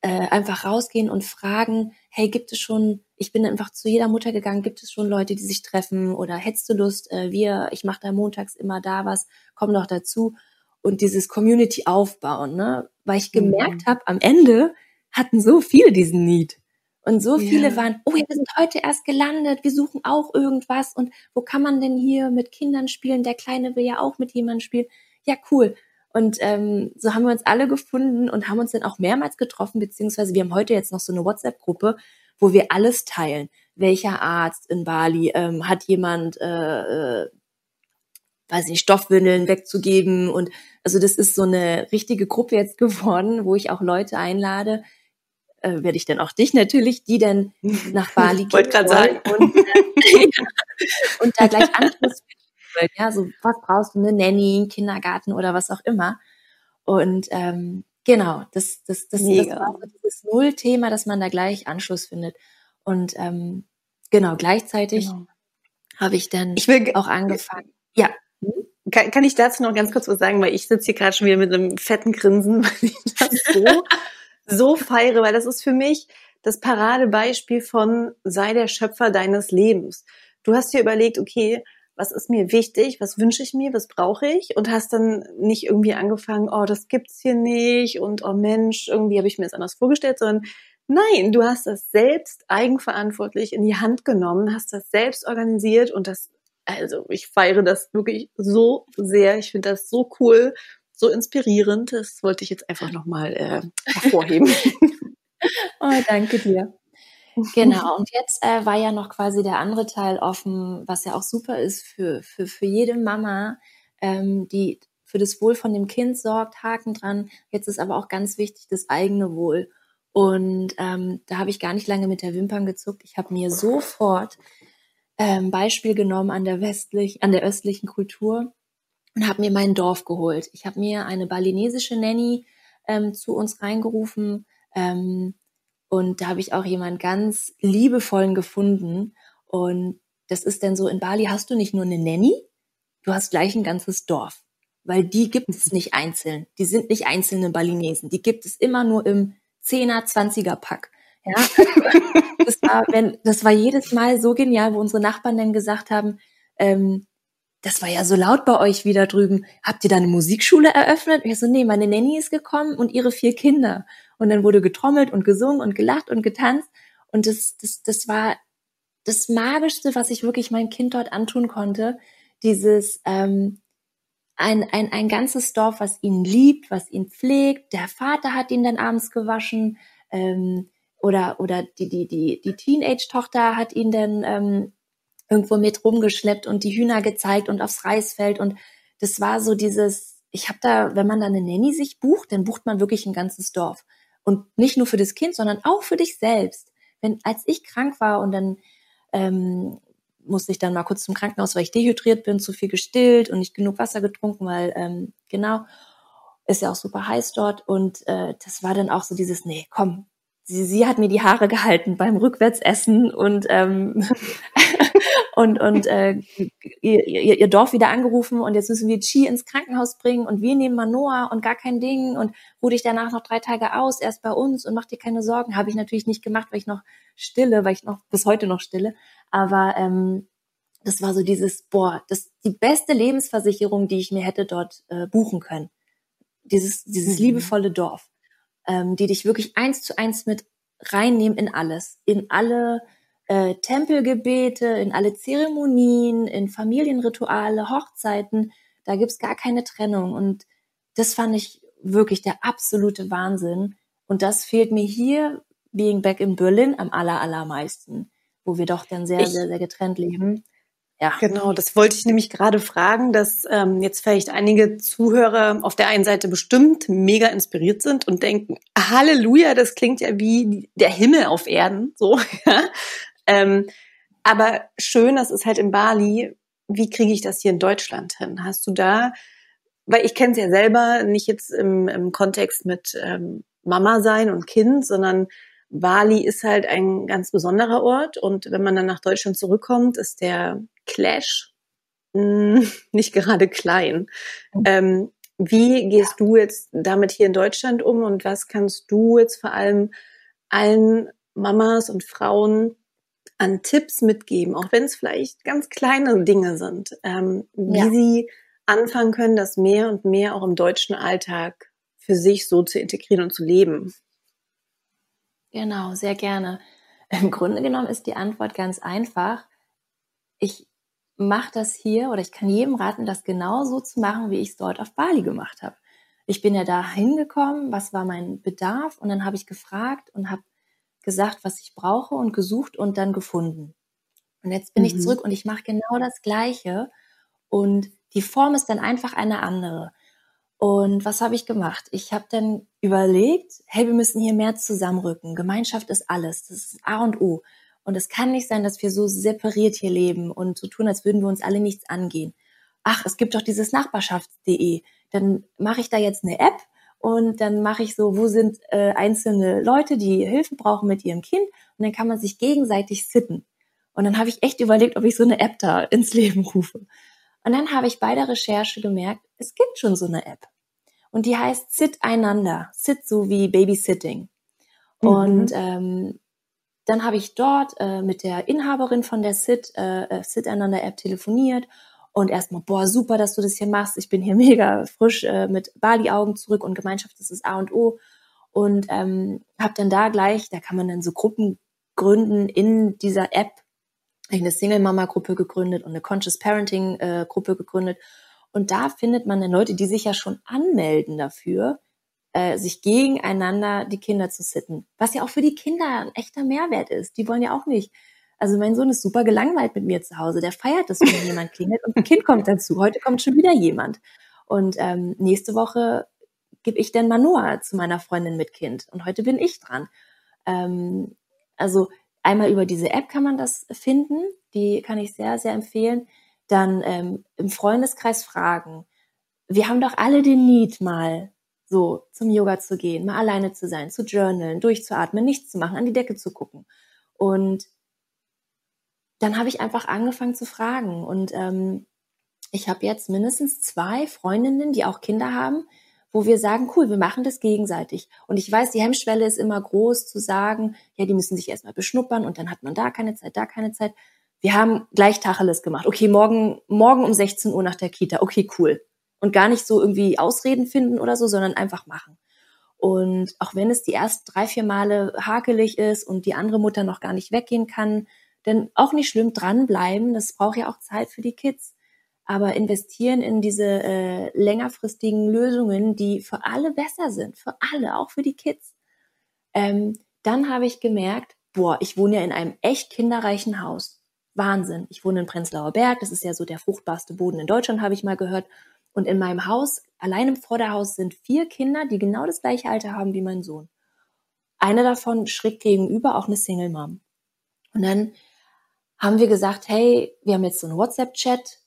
äh, einfach rausgehen und fragen, hey, gibt es schon, ich bin einfach zu jeder Mutter gegangen, gibt es schon Leute, die sich treffen oder hättest du Lust, äh, wir, ich mache da montags immer da was, komm doch dazu und dieses Community aufbauen, ne? Weil ich gemerkt mhm. habe, am Ende hatten so viele diesen Need. Und so viele ja. waren, oh ja, wir sind heute erst gelandet, wir suchen auch irgendwas und wo kann man denn hier mit Kindern spielen? Der Kleine will ja auch mit jemandem spielen. Ja, cool. Und ähm, so haben wir uns alle gefunden und haben uns dann auch mehrmals getroffen, beziehungsweise wir haben heute jetzt noch so eine WhatsApp-Gruppe, wo wir alles teilen. Welcher Arzt in Bali ähm, hat jemand, äh, äh, weiß nicht, Stoffwindeln wegzugeben und also das ist so eine richtige Gruppe jetzt *laughs* geworden, wo ich auch Leute einlade, äh, werde ich dann auch dich natürlich, die dann *laughs* nach Bali gehen wollen. Und, äh, *laughs* und da gleich Anschluss ja, so was brauchst du, eine Nanny, einen Kindergarten oder was auch immer. Und ähm, genau, das, das, das, das war dieses Nullthema, dass man da gleich Anschluss findet. Und ähm, genau, gleichzeitig genau. habe ich dann ich will, auch angefangen. Ja. Hm? Kann, kann ich dazu noch ganz kurz was sagen, weil ich sitze hier gerade schon wieder mit einem fetten Grinsen, *laughs* weil ich das so, *laughs* so feiere, weil das ist für mich das Paradebeispiel von sei der Schöpfer deines Lebens. Du hast dir überlegt, okay, was ist mir wichtig, was wünsche ich mir, was brauche ich und hast dann nicht irgendwie angefangen, oh, das gibt's hier nicht und oh Mensch, irgendwie habe ich mir das anders vorgestellt, sondern nein, du hast das selbst eigenverantwortlich in die Hand genommen, hast das selbst organisiert und das also ich feiere das wirklich so sehr. Ich finde das so cool, so inspirierend. Das wollte ich jetzt einfach nochmal äh, hervorheben. *laughs* oh, danke dir. Genau, *laughs* und jetzt äh, war ja noch quasi der andere Teil offen, was ja auch super ist für, für, für jede Mama, ähm, die für das Wohl von dem Kind sorgt, Haken dran. Jetzt ist aber auch ganz wichtig das eigene Wohl. Und ähm, da habe ich gar nicht lange mit der Wimpern gezuckt. Ich habe mir sofort ähm, Beispiel genommen an der westlich, an der östlichen Kultur und habe mir mein Dorf geholt. Ich habe mir eine balinesische Nanny ähm, zu uns reingerufen ähm, und da habe ich auch jemand ganz liebevollen gefunden. Und das ist dann so, in Bali hast du nicht nur eine Nanny, du hast gleich ein ganzes Dorf. Weil die gibt es nicht einzeln. Die sind nicht einzelne Balinesen. Die gibt es immer nur im 10er, 20er Pack. Ja, *laughs* das war, wenn, das war jedes Mal so genial, wo unsere Nachbarn dann gesagt haben, ähm, das war ja so laut bei euch wieder drüben. Habt ihr da eine Musikschule eröffnet? ich so, nee, meine Nanny ist gekommen und ihre vier Kinder. Und dann wurde getrommelt und gesungen und gelacht und getanzt. Und das, das, das war das Magischste, was ich wirklich meinem Kind dort antun konnte. Dieses, ähm, ein, ein, ein ganzes Dorf, was ihn liebt, was ihn pflegt. Der Vater hat ihn dann abends gewaschen. Ähm, oder oder die die die die Teenage-Tochter hat ihn dann ähm, irgendwo mit rumgeschleppt und die Hühner gezeigt und aufs Reisfeld. Und das war so dieses ich habe da wenn man da eine Nanny sich bucht dann bucht man wirklich ein ganzes Dorf. Und nicht nur für das Kind sondern auch für dich selbst. Wenn als ich krank war und dann ähm, musste ich dann mal kurz zum Krankenhaus weil ich dehydriert bin zu viel gestillt und nicht genug Wasser getrunken weil ähm, genau ist ja auch super heiß dort. Und äh, das war dann auch so dieses nee komm. Sie, sie hat mir die Haare gehalten beim Rückwärtsessen und ähm, *laughs* und und äh, ihr, ihr, ihr Dorf wieder angerufen und jetzt müssen wir Chi ins Krankenhaus bringen und wir nehmen Manoa und gar kein Ding und ruh dich danach noch drei Tage aus erst bei uns und mach dir keine Sorgen. Habe ich natürlich nicht gemacht weil ich noch stille weil ich noch bis heute noch stille. Aber ähm, das war so dieses boah das die beste Lebensversicherung die ich mir hätte dort äh, buchen können. Dieses dieses mhm. liebevolle Dorf ähm, die dich wirklich eins zu eins mit reinnehmen in alles, in alle äh, Tempelgebete, in alle Zeremonien, in Familienrituale, Hochzeiten. Da gibt's gar keine Trennung. Und das fand ich wirklich der absolute Wahnsinn. Und das fehlt mir hier, being back in Berlin, am aller, allermeisten, wo wir doch dann sehr, ich, sehr, sehr getrennt leben. Ja. Genau, das wollte ich nämlich gerade fragen, dass ähm, jetzt vielleicht einige Zuhörer auf der einen Seite bestimmt mega inspiriert sind und denken, Halleluja, das klingt ja wie der Himmel auf Erden, so. *laughs* Ja? Ähm, aber schön, das ist halt in Bali. Wie kriege ich das hier in Deutschland hin? Hast du da, weil ich kenne es ja selber, nicht jetzt im, im Kontext mit ähm, Mama sein und Kind, sondern Bali ist halt ein ganz besonderer Ort und wenn man dann nach Deutschland zurückkommt, ist der Clash mh, hm, *laughs* nicht gerade klein. Ähm, wie gehst du jetzt damit hier in Deutschland um und was kannst du jetzt vor allem allen Mamas und Frauen an Tipps mitgeben, auch wenn es vielleicht ganz kleine Dinge sind, ähm, wie ja. sie anfangen können, das mehr und mehr auch im deutschen Alltag für sich so zu integrieren und zu leben? Genau, sehr gerne. Im Grunde genommen ist die Antwort ganz einfach. Ich mache das hier oder ich kann jedem raten, das genau so zu machen, wie ich es dort auf Bali gemacht habe. ich bin ja da hingekommen, was war mein Bedarf und dann habe ich gefragt und habe gesagt, was ich brauche und gesucht und dann gefunden. Und jetzt bin mhm. ich zurück und ich mache genau das Gleiche und die Form ist dann einfach eine andere. Und was habe ich gemacht? Ich habe dann überlegt, hey, wir müssen hier mehr zusammenrücken. Gemeinschaft ist alles. Das ist A und O. Und es kann nicht sein, dass wir so separiert hier leben und so tun, als würden wir uns alle nichts angehen. Ach, es gibt doch dieses Nachbarschafts.de. Dann mache ich da jetzt eine App und dann mache ich so, wo sind äh, einzelne Leute, die Hilfe brauchen mit ihrem Kind und dann kann man sich gegenseitig sitten. Und dann habe ich echt überlegt, ob ich so eine App da *laughs* ins Leben rufe. Und dann habe ich bei der Recherche gemerkt, es gibt schon so eine App. Und die heißt Sit einander. Sit so wie Babysitting. Mhm. Und ähm, dann habe ich dort äh, mit der Inhaberin von der Sit, äh, äh, Sit einander App telefoniert und erstmal, boah, super, dass du das hier machst. Ich bin hier *laughs* mega frisch äh, mit Bali-Augen zurück und Gemeinschaft das ist A und O. Und ähm, habe dann da gleich, da kann man dann so Gruppen gründen in dieser App, eine Single-Mama-Gruppe gegründet und eine Conscious Parenting-Gruppe äh, gegründet. Und da findet man dann Leute, die sich ja schon anmelden dafür, äh, sich gegeneinander die Kinder zu sitten. Was ja auch für die Kinder ein echter Mehrwert ist. Die wollen ja auch nicht. Also mein Sohn ist super gelangweilt mit mir zu Hause. Der feiert es, wenn jemand klingelt und ein Kind kommt dazu. Heute kommt schon wieder jemand. Und ähm, nächste Woche gebe ich dann Manoa zu meiner Freundin mit Kind. Und heute bin ich dran. Ähm, also einmal über diese App kann man das finden. Die kann ich sehr, sehr empfehlen. Dann ähm, im Freundeskreis fragen. Wir haben doch alle den Need, mal so zum Yoga zu gehen, mal alleine zu sein, zu journalen, durchzuatmen, nichts zu machen, an die Decke zu gucken. Und dann habe ich einfach angefangen zu fragen. Und ähm, ich habe jetzt mindestens zwei Freundinnen, die auch Kinder haben, wo wir sagen, cool, wir machen das gegenseitig. Und ich weiß, die Hemmschwelle ist immer groß zu sagen, ja, die müssen sich erstmal beschnuppern und dann hat man da keine Zeit, da keine Zeit. Wir haben gleich Tacheles gemacht. Okay, morgen, morgen um 16 Uhr nach der Kita. Okay, cool. Und gar nicht so irgendwie Ausreden finden oder so, sondern einfach machen. Und auch wenn es die ersten drei, vier Male hakelig ist und die andere Mutter noch gar nicht weggehen kann, denn auch nicht schlimm dranbleiben. Das braucht ja auch Zeit für die Kids aber investieren in diese äh, längerfristigen Lösungen, die für alle besser sind, für alle, auch für die Kids. Ähm, dann habe ich gemerkt, boah, ich wohne ja in einem echt kinderreichen Haus. Wahnsinn. Ich wohne in Prenzlauer Berg, das ist ja so der fruchtbarste Boden in Deutschland, habe ich mal gehört. Und in meinem Haus, allein im Vorderhaus, sind vier Kinder, die genau das gleiche Alter haben wie mein Sohn. Eine davon schräg gegenüber, auch eine Single Mom. Und dann haben wir gesagt, hey, wir haben jetzt so einen WhatsApp-Chat,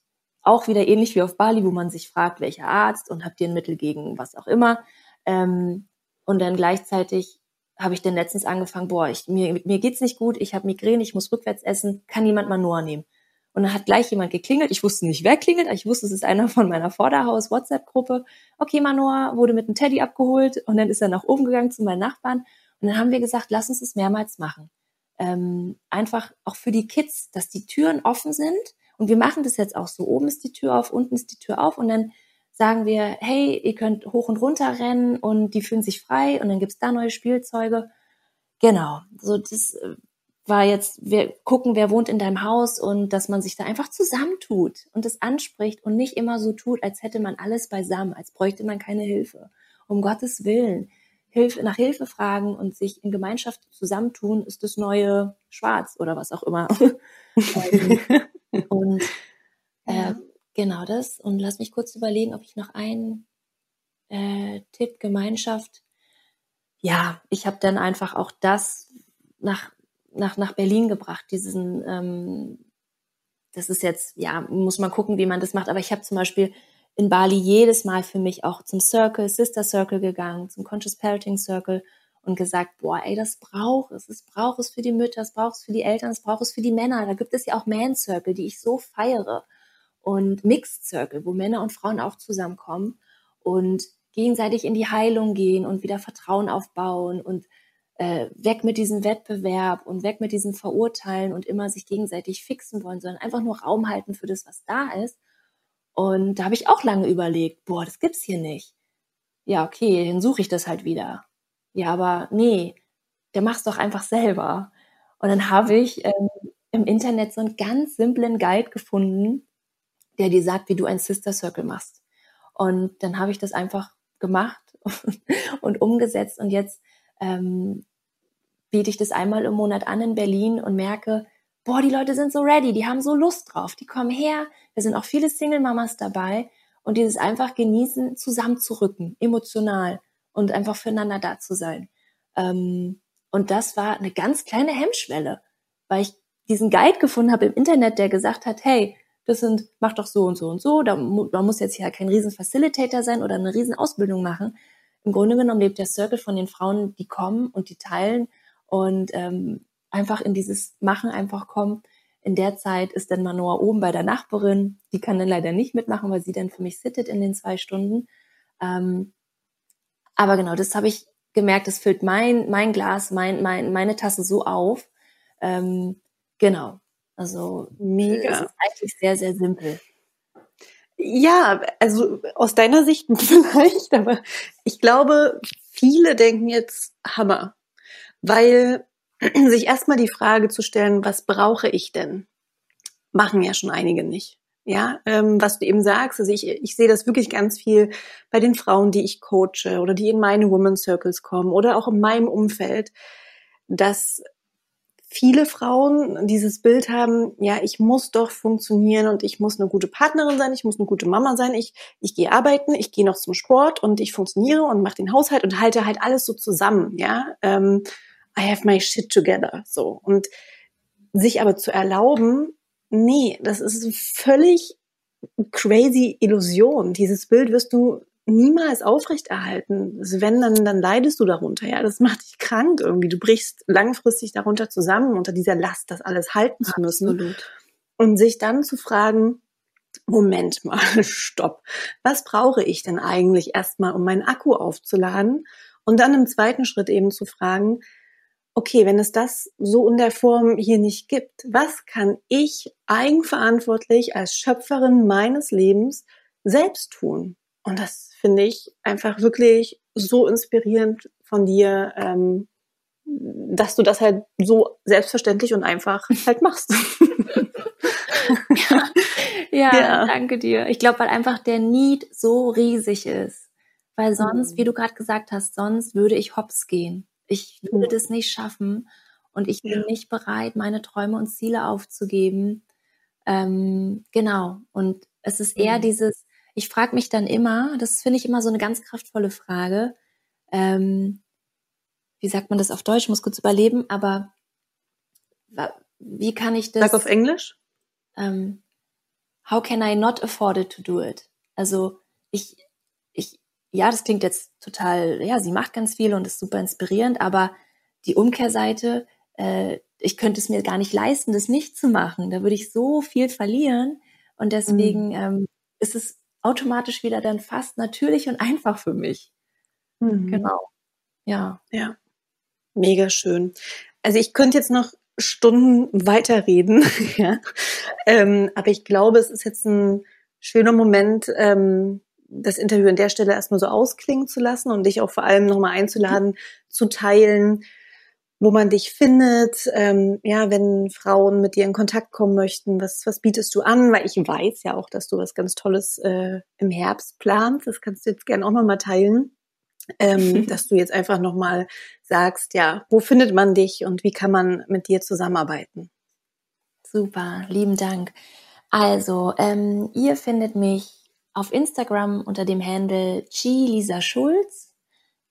auch wieder ähnlich wie auf Bali, wo man sich fragt, welcher Arzt und habt ihr ein Mittel gegen was auch immer. Ähm, und dann gleichzeitig habe ich dann letztens angefangen, boah, ich, mir, mir geht's nicht gut, ich habe Migräne, ich muss rückwärts essen, kann jemand mal Noah nehmen? Und dann hat gleich jemand geklingelt. Ich wusste nicht, wer klingelt. Ich wusste, es ist einer von meiner Vorderhaus-WhatsApp-Gruppe. Okay, Manoa wurde mit einem Teddy abgeholt und dann ist er nach oben gegangen zu meinen Nachbarn. Und dann haben wir gesagt, lass uns das mehrmals machen. Ähm, einfach auch für die Kids, dass die Türen offen sind und wir machen das jetzt auch so. Oben ist die Tür auf, unten ist die Tür auf und dann sagen wir, hey, ihr könnt hoch und runter rennen und die fühlen sich frei und dann gibt's da neue Spielzeuge. Genau, so das äh, war jetzt, wir gucken, wer wohnt in deinem Haus und dass man sich da einfach zusammentut und das anspricht und nicht immer so tut, als hätte man alles beisammen, als bräuchte man keine Hilfe. Um Gottes Willen. Hilfe, nach Hilfe fragen und sich in Gemeinschaft zusammentun, ist das neue Schwarz oder was auch immer. *laughs* und äh, genau das. Und lass mich kurz überlegen, ob ich noch einen äh, Tipp, Gemeinschaft. Ja, ich habe dann einfach auch das nach, nach, nach Berlin gebracht, diesen, ähm, das ist jetzt, ja, muss man gucken, wie man das macht, aber ich habe zum Beispiel in Bali jedes Mal für mich auch zum Circle, Sister Circle gegangen, zum Conscious Parenting Circle und gesagt, boah, ey, das braucht es. Es braucht es für die Mütter, es braucht es für die Eltern, es braucht es für die Männer. Da gibt es ja auch Man Circle, die ich so feiere. Und Mixed Circle, wo Männer und Frauen auch zusammenkommen und gegenseitig in die Heilung gehen und wieder Vertrauen aufbauen und äh, weg mit diesem Wettbewerb und weg mit diesem Verurteilen und immer sich gegenseitig fixen wollen, sondern einfach nur Raum halten für das, was da ist. Und da habe ich auch lange überlegt, boah, das gibt's hier nicht. Ja, okay, dann suche ich das halt wieder ja, aber nee, der mach's doch einfach selber. Und dann habe ich ähm, im Internet so einen ganz simplen Guide gefunden, der dir sagt, wie du ein Sister Circle machst. Und dann habe ich das einfach gemacht *laughs* und umgesetzt und jetzt ähm, biete ich das einmal im Monat an in Berlin und merke, boah, die Leute sind so ready, die haben so Lust drauf, die kommen her. Da sind auch viele Single-Mamas dabei und dieses einfach genießen, zusammenzurücken, emotional und einfach füreinander da zu sein. Ähm, und das war eine ganz kleine Hemmschwelle, weil ich diesen Guide gefunden habe im Internet, der gesagt hat, hey, das sind, mach doch so und so und so, da, man muss jetzt hier kein riesen Facilitator sein oder eine riesen Ausbildung machen. Im Grunde genommen lebt der Circle von den Frauen, die kommen und die teilen und ähm, einfach in dieses Machen einfach kommen. In der Zeit ist dann Manoa oben bei der Nachbarin. Die kann dann leider nicht mitmachen, weil sie dann für mich sittet in den zwei Stunden. Ähm, aber genau, das habe ich gemerkt, das füllt mein, mein Glas, mein, mein, meine Tasse so auf. Ähm, genau. Also mega. Es ist eigentlich sehr, sehr simpel. Ja, also aus deiner Sicht *laughs* vielleicht, aber ich glaube, viele denken jetzt Hammer, weil *clears throat* sich erstmal die Frage zu stellen, was brauche ich denn? Machen ja schon einige nicht. Ja, ähm, was du eben sagst, also ich, ich sehe das wirklich ganz viel bei den Frauen, die ich coache oder die in meine Woman Circles kommen oder auch in meinem Umfeld, dass viele Frauen dieses Bild haben, ja, ich muss doch funktionieren und ich muss eine gute Partnerin sein, ich muss eine gute Mama sein, ich, ich gehe arbeiten, ich gehe noch zum Sport und ich funktioniere und mache den Haushalt und halte halt alles so zusammen, ja. Ähm, I have my shit together. So. Und sich aber zu erlauben, nee, das ist völlig crazy Illusion. Dieses Bild wirst du niemals aufrechterhalten. Wenn, dann, dann leidest du darunter. Ja, das macht dich krank irgendwie. Du brichst langfristig darunter zusammen, unter dieser Last, das alles halten zu müssen. Absolut. Und sich dann zu fragen, Moment mal, *laughs* stopp. Was brauche ich denn eigentlich erstmal, um meinen Akku aufzuladen? Und dann im zweiten Schritt eben zu fragen, okay, wenn es das so in der Form hier nicht gibt, was kann ich eigenverantwortlich als Schöpferin meines Lebens selbst tun? Und das finde ich einfach wirklich so inspirierend von dir, ähm, dass du das halt so selbstverständlich und einfach *laughs* halt machst. ja, ja, ja, danke dir. Ich glaube, weil einfach der Need so riesig ist. Weil sonst, mhm. wie du gerade gesagt hast, sonst würde ich hops gehen. Ich würde das nicht schaffen und ich bin ja. nicht bereit, meine Träume und Ziele aufzugeben. Ähm, genau. Und es ist eher mhm. dieses, ich frage mich dann immer, das finde ich immer so eine ganz kraftvolle Frage. Ähm, wie sagt man das auf Deutsch? Ich muss kurz überleben, aber wie kann ich das? Sag auf Englisch. Ähm, how can I not afford it to do it? Also ich, ich, ja, das klingt jetzt total, ja, sie macht ganz viel und ist super inspirierend, aber die Umkehrseite, äh, ich könnte es mir gar nicht leisten, das nicht zu machen. Da würde ich so viel verlieren. Und deswegen mhm. ähm, ist es automatisch wieder dann fast natürlich und einfach für mich. Mhm. Genau. Ja. Ja. Mega schön. Also ich könnte jetzt noch Stunden weiterreden, *laughs* ja. Ähm, aber ich glaube, es ist jetzt ein schöner Moment, ähm, das Interview an der Stelle erstmal so ausklingen zu lassen und dich auch vor allem nochmal einzuladen, zu teilen, wo man dich findet, ähm, ja, wenn Frauen mit dir in Kontakt kommen möchten, was, was bietest du an? Weil ich weiß ja auch, dass du was ganz Tolles äh, im Herbst planst. Das kannst du jetzt gerne auch nochmal teilen. Ähm, *laughs* dass du jetzt einfach nochmal sagst, ja, wo findet man dich und wie kann man mit dir zusammenarbeiten? Super, lieben Dank. Also, ähm, ihr findet mich auf Instagram unter dem Handle G Lisa Schulz.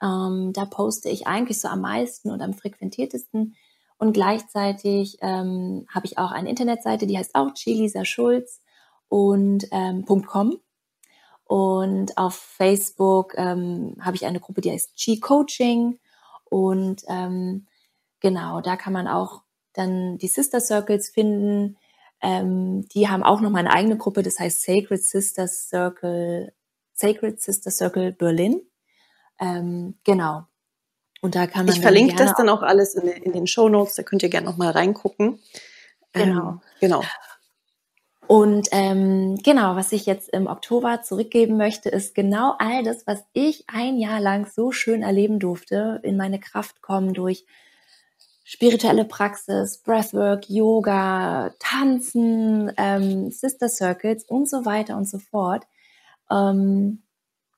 Ähm, da poste ich eigentlich so am meisten und am frequentiertesten. Und gleichzeitig ähm, habe ich auch eine Internetseite, die heißt auch Lisa Schulz und ähm, .com. Und auf Facebook ähm, habe ich eine Gruppe, die heißt G Coaching. Und ähm, genau, da kann man auch dann die Sister Circles finden. Ähm, die haben auch noch mal eine eigene Gruppe, das heißt Sacred Sister Circle, Sacred Sister Circle Berlin. Ähm, genau. Und da kann man. Ich verlinke das dann auch alles in, in den Show Notes, da könnt ihr gerne noch mal reingucken. Genau. Ähm, genau. Und ähm, genau, was ich jetzt im Oktober zurückgeben möchte, ist genau all das, was ich ein Jahr lang so schön erleben durfte, in meine Kraft kommen durch spirituelle Praxis, Breathwork, Yoga, Tanzen, ähm, Sister Circles und so weiter und so fort. Ähm,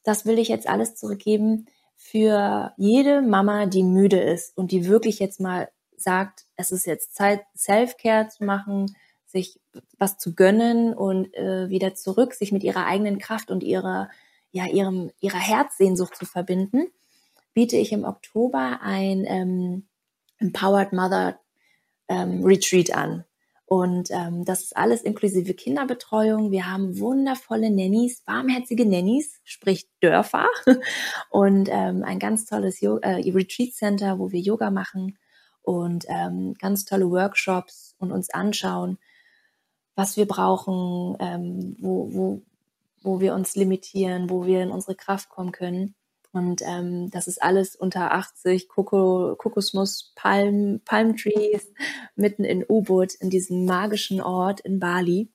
das will ich jetzt alles zurückgeben für jede Mama, die müde ist und die wirklich jetzt mal sagt, es ist jetzt Zeit, Self-Care zu machen, sich was zu gönnen und äh, wieder zurück, sich mit ihrer eigenen Kraft und ihrer, ja, ihrem, ihrer Herzsehnsucht zu verbinden, biete ich im Oktober ein ähm, Empowered Mother ähm, Retreat an. Und ähm, das ist alles inklusive Kinderbetreuung. Wir haben wundervolle Nannies, warmherzige Nannies, sprich Dörfer *laughs* und ähm, ein ganz tolles Yo äh, Retreat Center, wo wir Yoga machen und ähm, ganz tolle Workshops und uns anschauen, was wir brauchen, ähm, wo, wo, wo wir uns limitieren, wo wir in unsere Kraft kommen können. Und ähm, das ist alles unter 80 Koko, Kokosnuss, Palm, Palm Trees, mitten in Ubud, in diesem magischen Ort in Bali.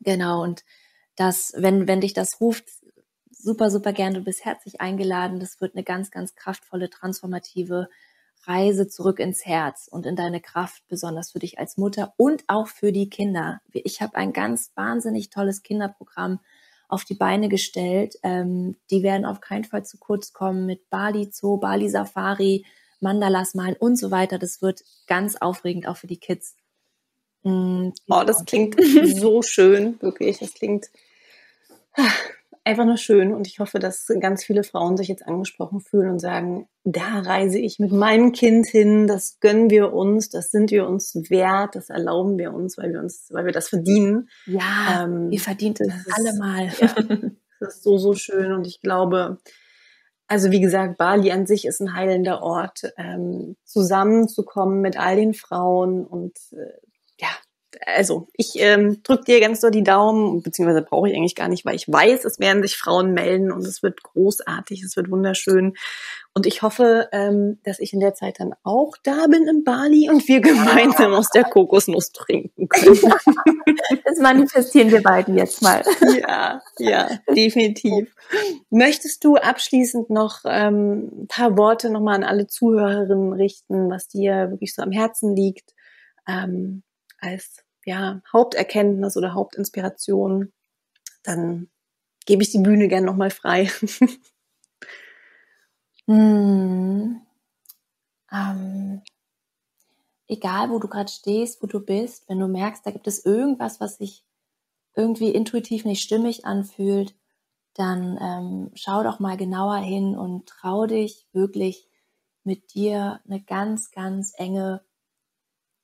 Genau, und das, wenn, wenn dich das ruft, super, super gern, du bist herzlich eingeladen. Das wird eine ganz, ganz kraftvolle, transformative Reise zurück ins Herz und in deine Kraft, besonders für dich als Mutter und auch für die Kinder. Ich habe ein ganz wahnsinnig tolles Kinderprogramm auf die Beine gestellt. Ähm, die werden auf keinen Fall zu kurz kommen mit Bali Zoo, Bali Safari, Mandalas malen und so weiter. Das wird ganz aufregend auch für die Kids. Mhm, oh, das klingt *laughs* so schön, wirklich. Das klingt einfach nur schön und ich hoffe, dass ganz viele Frauen sich jetzt angesprochen fühlen und sagen, da reise ich mit meinem Kind hin, das gönnen wir uns, das sind wir uns wert, das erlauben wir uns, weil wir uns, weil wir das verdienen. Ja, ähm, ihr verdient es alle mal. Ja, das ist so, so schön und ich glaube, also wie gesagt, Bali an sich ist ein heilender Ort, ähm, zusammenzukommen mit all den Frauen und äh, ja, also ich ähm, drücke dir ganz doll die Daumen, beziehungsweise brauche ich eigentlich gar nicht, weil ich weiß, es werden sich Frauen melden und es wird großartig, es wird wunderschön. Und ich hoffe, ähm, dass ich in der Zeit dann auch da bin in Bali und wir gemeinsam aus der Kokosnuss trinken können. *laughs* das manifestieren wir beiden jetzt mal. Ja, ja, definitiv. Möchtest du abschließend noch ähm, ein paar Worte nochmal an alle Zuhörerinnen richten, was dir wirklich so am Herzen liegt? Ähm, als ja, Haupterkenntnis oder Hauptinspiration, dann gebe ich die Bühne gern nochmal frei. *laughs* hm. ähm. Egal, wo du gerade stehst, wo du bist, wenn du merkst, da gibt es irgendwas, was sich irgendwie intuitiv nicht stimmig anfühlt, dann ähm, schau doch mal genauer hin und trau dich wirklich mit dir eine ganz, ganz enge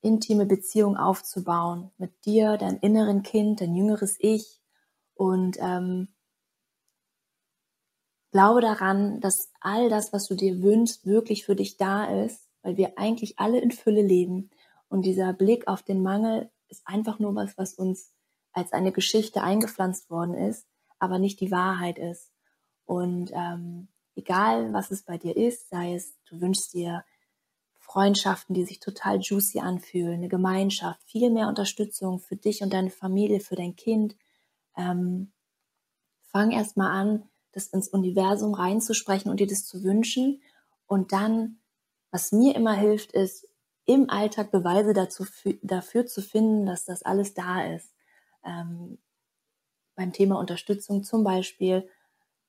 intime Beziehung aufzubauen mit dir, dein inneren Kind, dein jüngeres Ich und ähm, glaube daran, dass all das, was du dir wünschst, wirklich für dich da ist, weil wir eigentlich alle in Fülle leben und dieser Blick auf den Mangel ist einfach nur was, was uns als eine Geschichte eingepflanzt worden ist, aber nicht die Wahrheit ist. Und ähm, egal, was es bei dir ist, sei es, du wünschst dir Freundschaften, die sich total juicy anfühlen, eine Gemeinschaft, viel mehr Unterstützung für dich und deine Familie, für dein Kind. Ähm, fang erst mal an, das ins Universum reinzusprechen und dir das zu wünschen. Und dann, was mir immer hilft, ist, im Alltag Beweise dazu, dafür zu finden, dass das alles da ist. Ähm, beim Thema Unterstützung zum Beispiel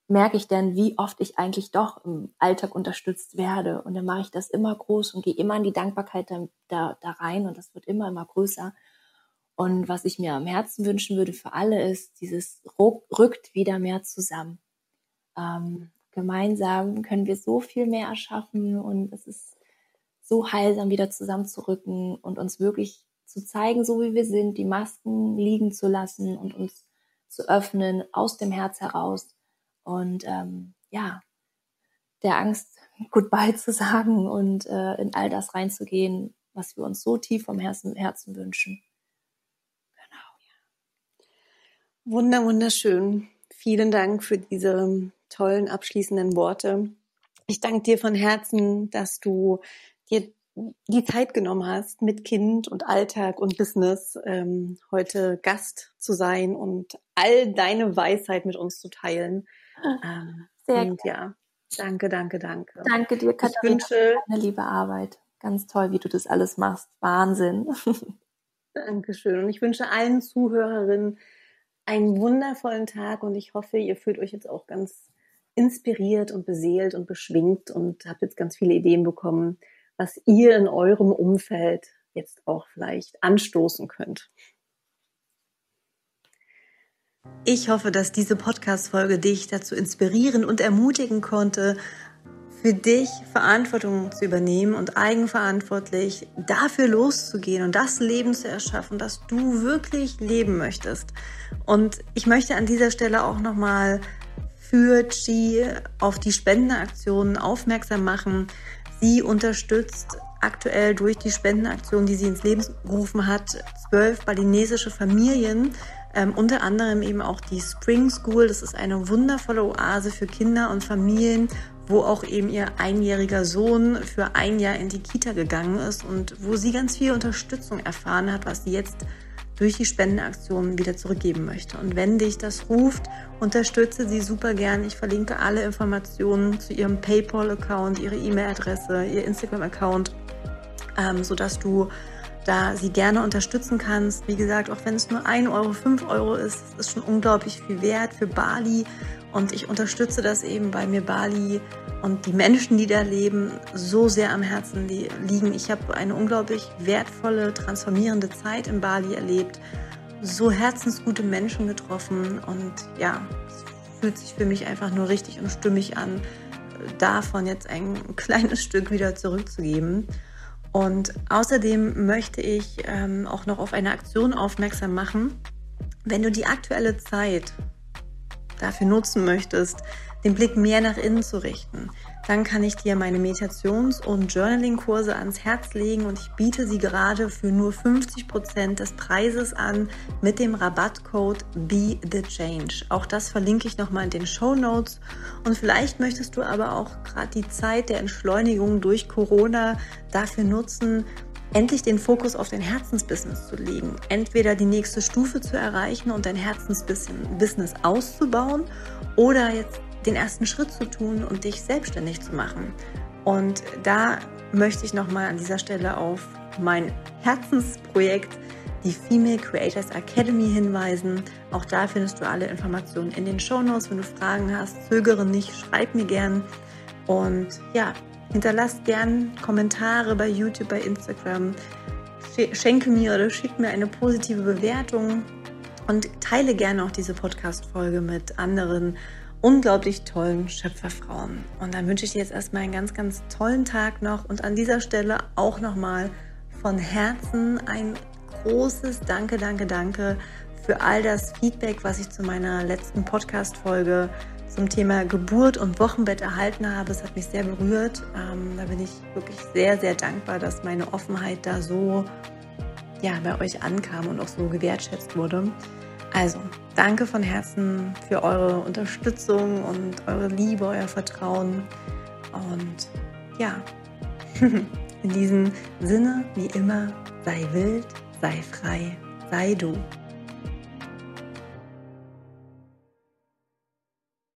merke ich dann, wie oft ich eigentlich doch im Alltag unterstützt werde. Und dann mache ich das immer groß und gehe immer in die Dankbarkeit da, da, da rein und das wird immer, immer größer. Und was ich mir am Herzen wünschen würde für alle ist, dieses rückt wieder mehr zusammen. Ähm, gemeinsam können wir so viel mehr erschaffen und es ist so heilsam wieder zusammenzurücken und uns wirklich zu zeigen, so wie wir sind, die Masken liegen zu lassen und uns zu öffnen aus dem Herz heraus und ähm, ja, der Angst *laughs* Goodbye zu sagen und äh, in all das reinzugehen, was wir uns so tief vom Herzen, Herzen wünschen. Genau. Wunder, wunderschön. Vielen Dank für diese tollen abschließenden Worte. Ich danke dir von Herzen, dass du dir die Zeit genommen hast, mit Kind und Alltag und Business ähm, heute Gast zu sein und all deine Weisheit mit uns zu teilen. Ähm, Sehr und ja, danke, danke, danke. Danke dir, Katharina, ich wünsche, für deine liebe Arbeit. Ganz toll, wie du das alles machst. Wahnsinn. *laughs* Dankeschön. Und ich wünsche allen Zuhörerinnen einen wundervollen Tag und ich hoffe, ihr fühlt euch jetzt auch ganz inspiriert und beseelt und beschwingt und habe jetzt ganz viele Ideen bekommen, was ihr in eurem Umfeld jetzt auch vielleicht anstoßen könnt. Ich hoffe, dass diese Podcast-Folge dich dazu inspirieren und ermutigen konnte, für dich Verantwortung zu übernehmen und eigenverantwortlich dafür loszugehen und das Leben zu erschaffen, das du wirklich leben möchtest. Und ich möchte an dieser Stelle auch nochmal für Chi auf die Spendenaktionen aufmerksam machen. Sie unterstützt aktuell durch die Spendenaktion, die sie ins Leben gerufen hat, zwölf balinesische Familien, ähm, unter anderem eben auch die Spring School. Das ist eine wundervolle Oase für Kinder und Familien, wo auch eben ihr einjähriger Sohn für ein Jahr in die Kita gegangen ist und wo sie ganz viel Unterstützung erfahren hat, was sie jetzt durch die Spendenaktion wieder zurückgeben möchte. Und wenn dich das ruft, unterstütze sie super gern. Ich verlinke alle Informationen zu ihrem PayPal-Account, ihre E-Mail-Adresse, ihr Instagram-Account, ähm, sodass du da sie gerne unterstützen kannst. Wie gesagt, auch wenn es nur 1 Euro, 5 Euro ist, ist schon unglaublich viel wert für Bali. Und ich unterstütze das eben, weil mir Bali und die Menschen, die da leben, so sehr am Herzen liegen. Ich habe eine unglaublich wertvolle, transformierende Zeit in Bali erlebt, so herzensgute Menschen getroffen und ja, es fühlt sich für mich einfach nur richtig und stimmig an, davon jetzt ein *laughs* kleines Stück wieder zurückzugeben. Und außerdem möchte ich ähm, auch noch auf eine Aktion aufmerksam machen. Wenn du die aktuelle Zeit dafür nutzen möchtest, den Blick mehr nach innen zu richten, dann kann ich dir meine Meditations- und Journaling-Kurse ans Herz legen und ich biete sie gerade für nur 50% des Preises an mit dem Rabattcode Be the Change. Auch das verlinke ich nochmal in den Show Notes. Und vielleicht möchtest du aber auch gerade die Zeit der Entschleunigung durch Corona dafür nutzen, endlich den Fokus auf dein Herzensbusiness zu legen. Entweder die nächste Stufe zu erreichen und dein Herzensbusiness auszubauen oder jetzt den ersten Schritt zu tun und dich selbstständig zu machen. Und da möchte ich nochmal an dieser Stelle auf mein Herzensprojekt, die Female Creators Academy, hinweisen. Auch da findest du alle Informationen in den Show Notes. Wenn du Fragen hast, zögere nicht, schreib mir gern. Und ja, hinterlass gern Kommentare bei YouTube, bei Instagram. Schenke mir oder schick mir eine positive Bewertung und teile gerne auch diese Podcast-Folge mit anderen unglaublich tollen Schöpferfrauen. Und dann wünsche ich dir jetzt erstmal einen ganz, ganz tollen Tag noch und an dieser Stelle auch nochmal von Herzen ein großes Danke, danke, danke für all das Feedback, was ich zu meiner letzten Podcast-Folge zum Thema Geburt und Wochenbett erhalten habe. Es hat mich sehr berührt. Ähm, da bin ich wirklich sehr, sehr dankbar, dass meine Offenheit da so ja, bei euch ankam und auch so gewertschätzt wurde. Also, danke von Herzen für eure Unterstützung und eure Liebe, euer Vertrauen. Und ja, *laughs* in diesem Sinne, wie immer, sei wild, sei frei, sei du.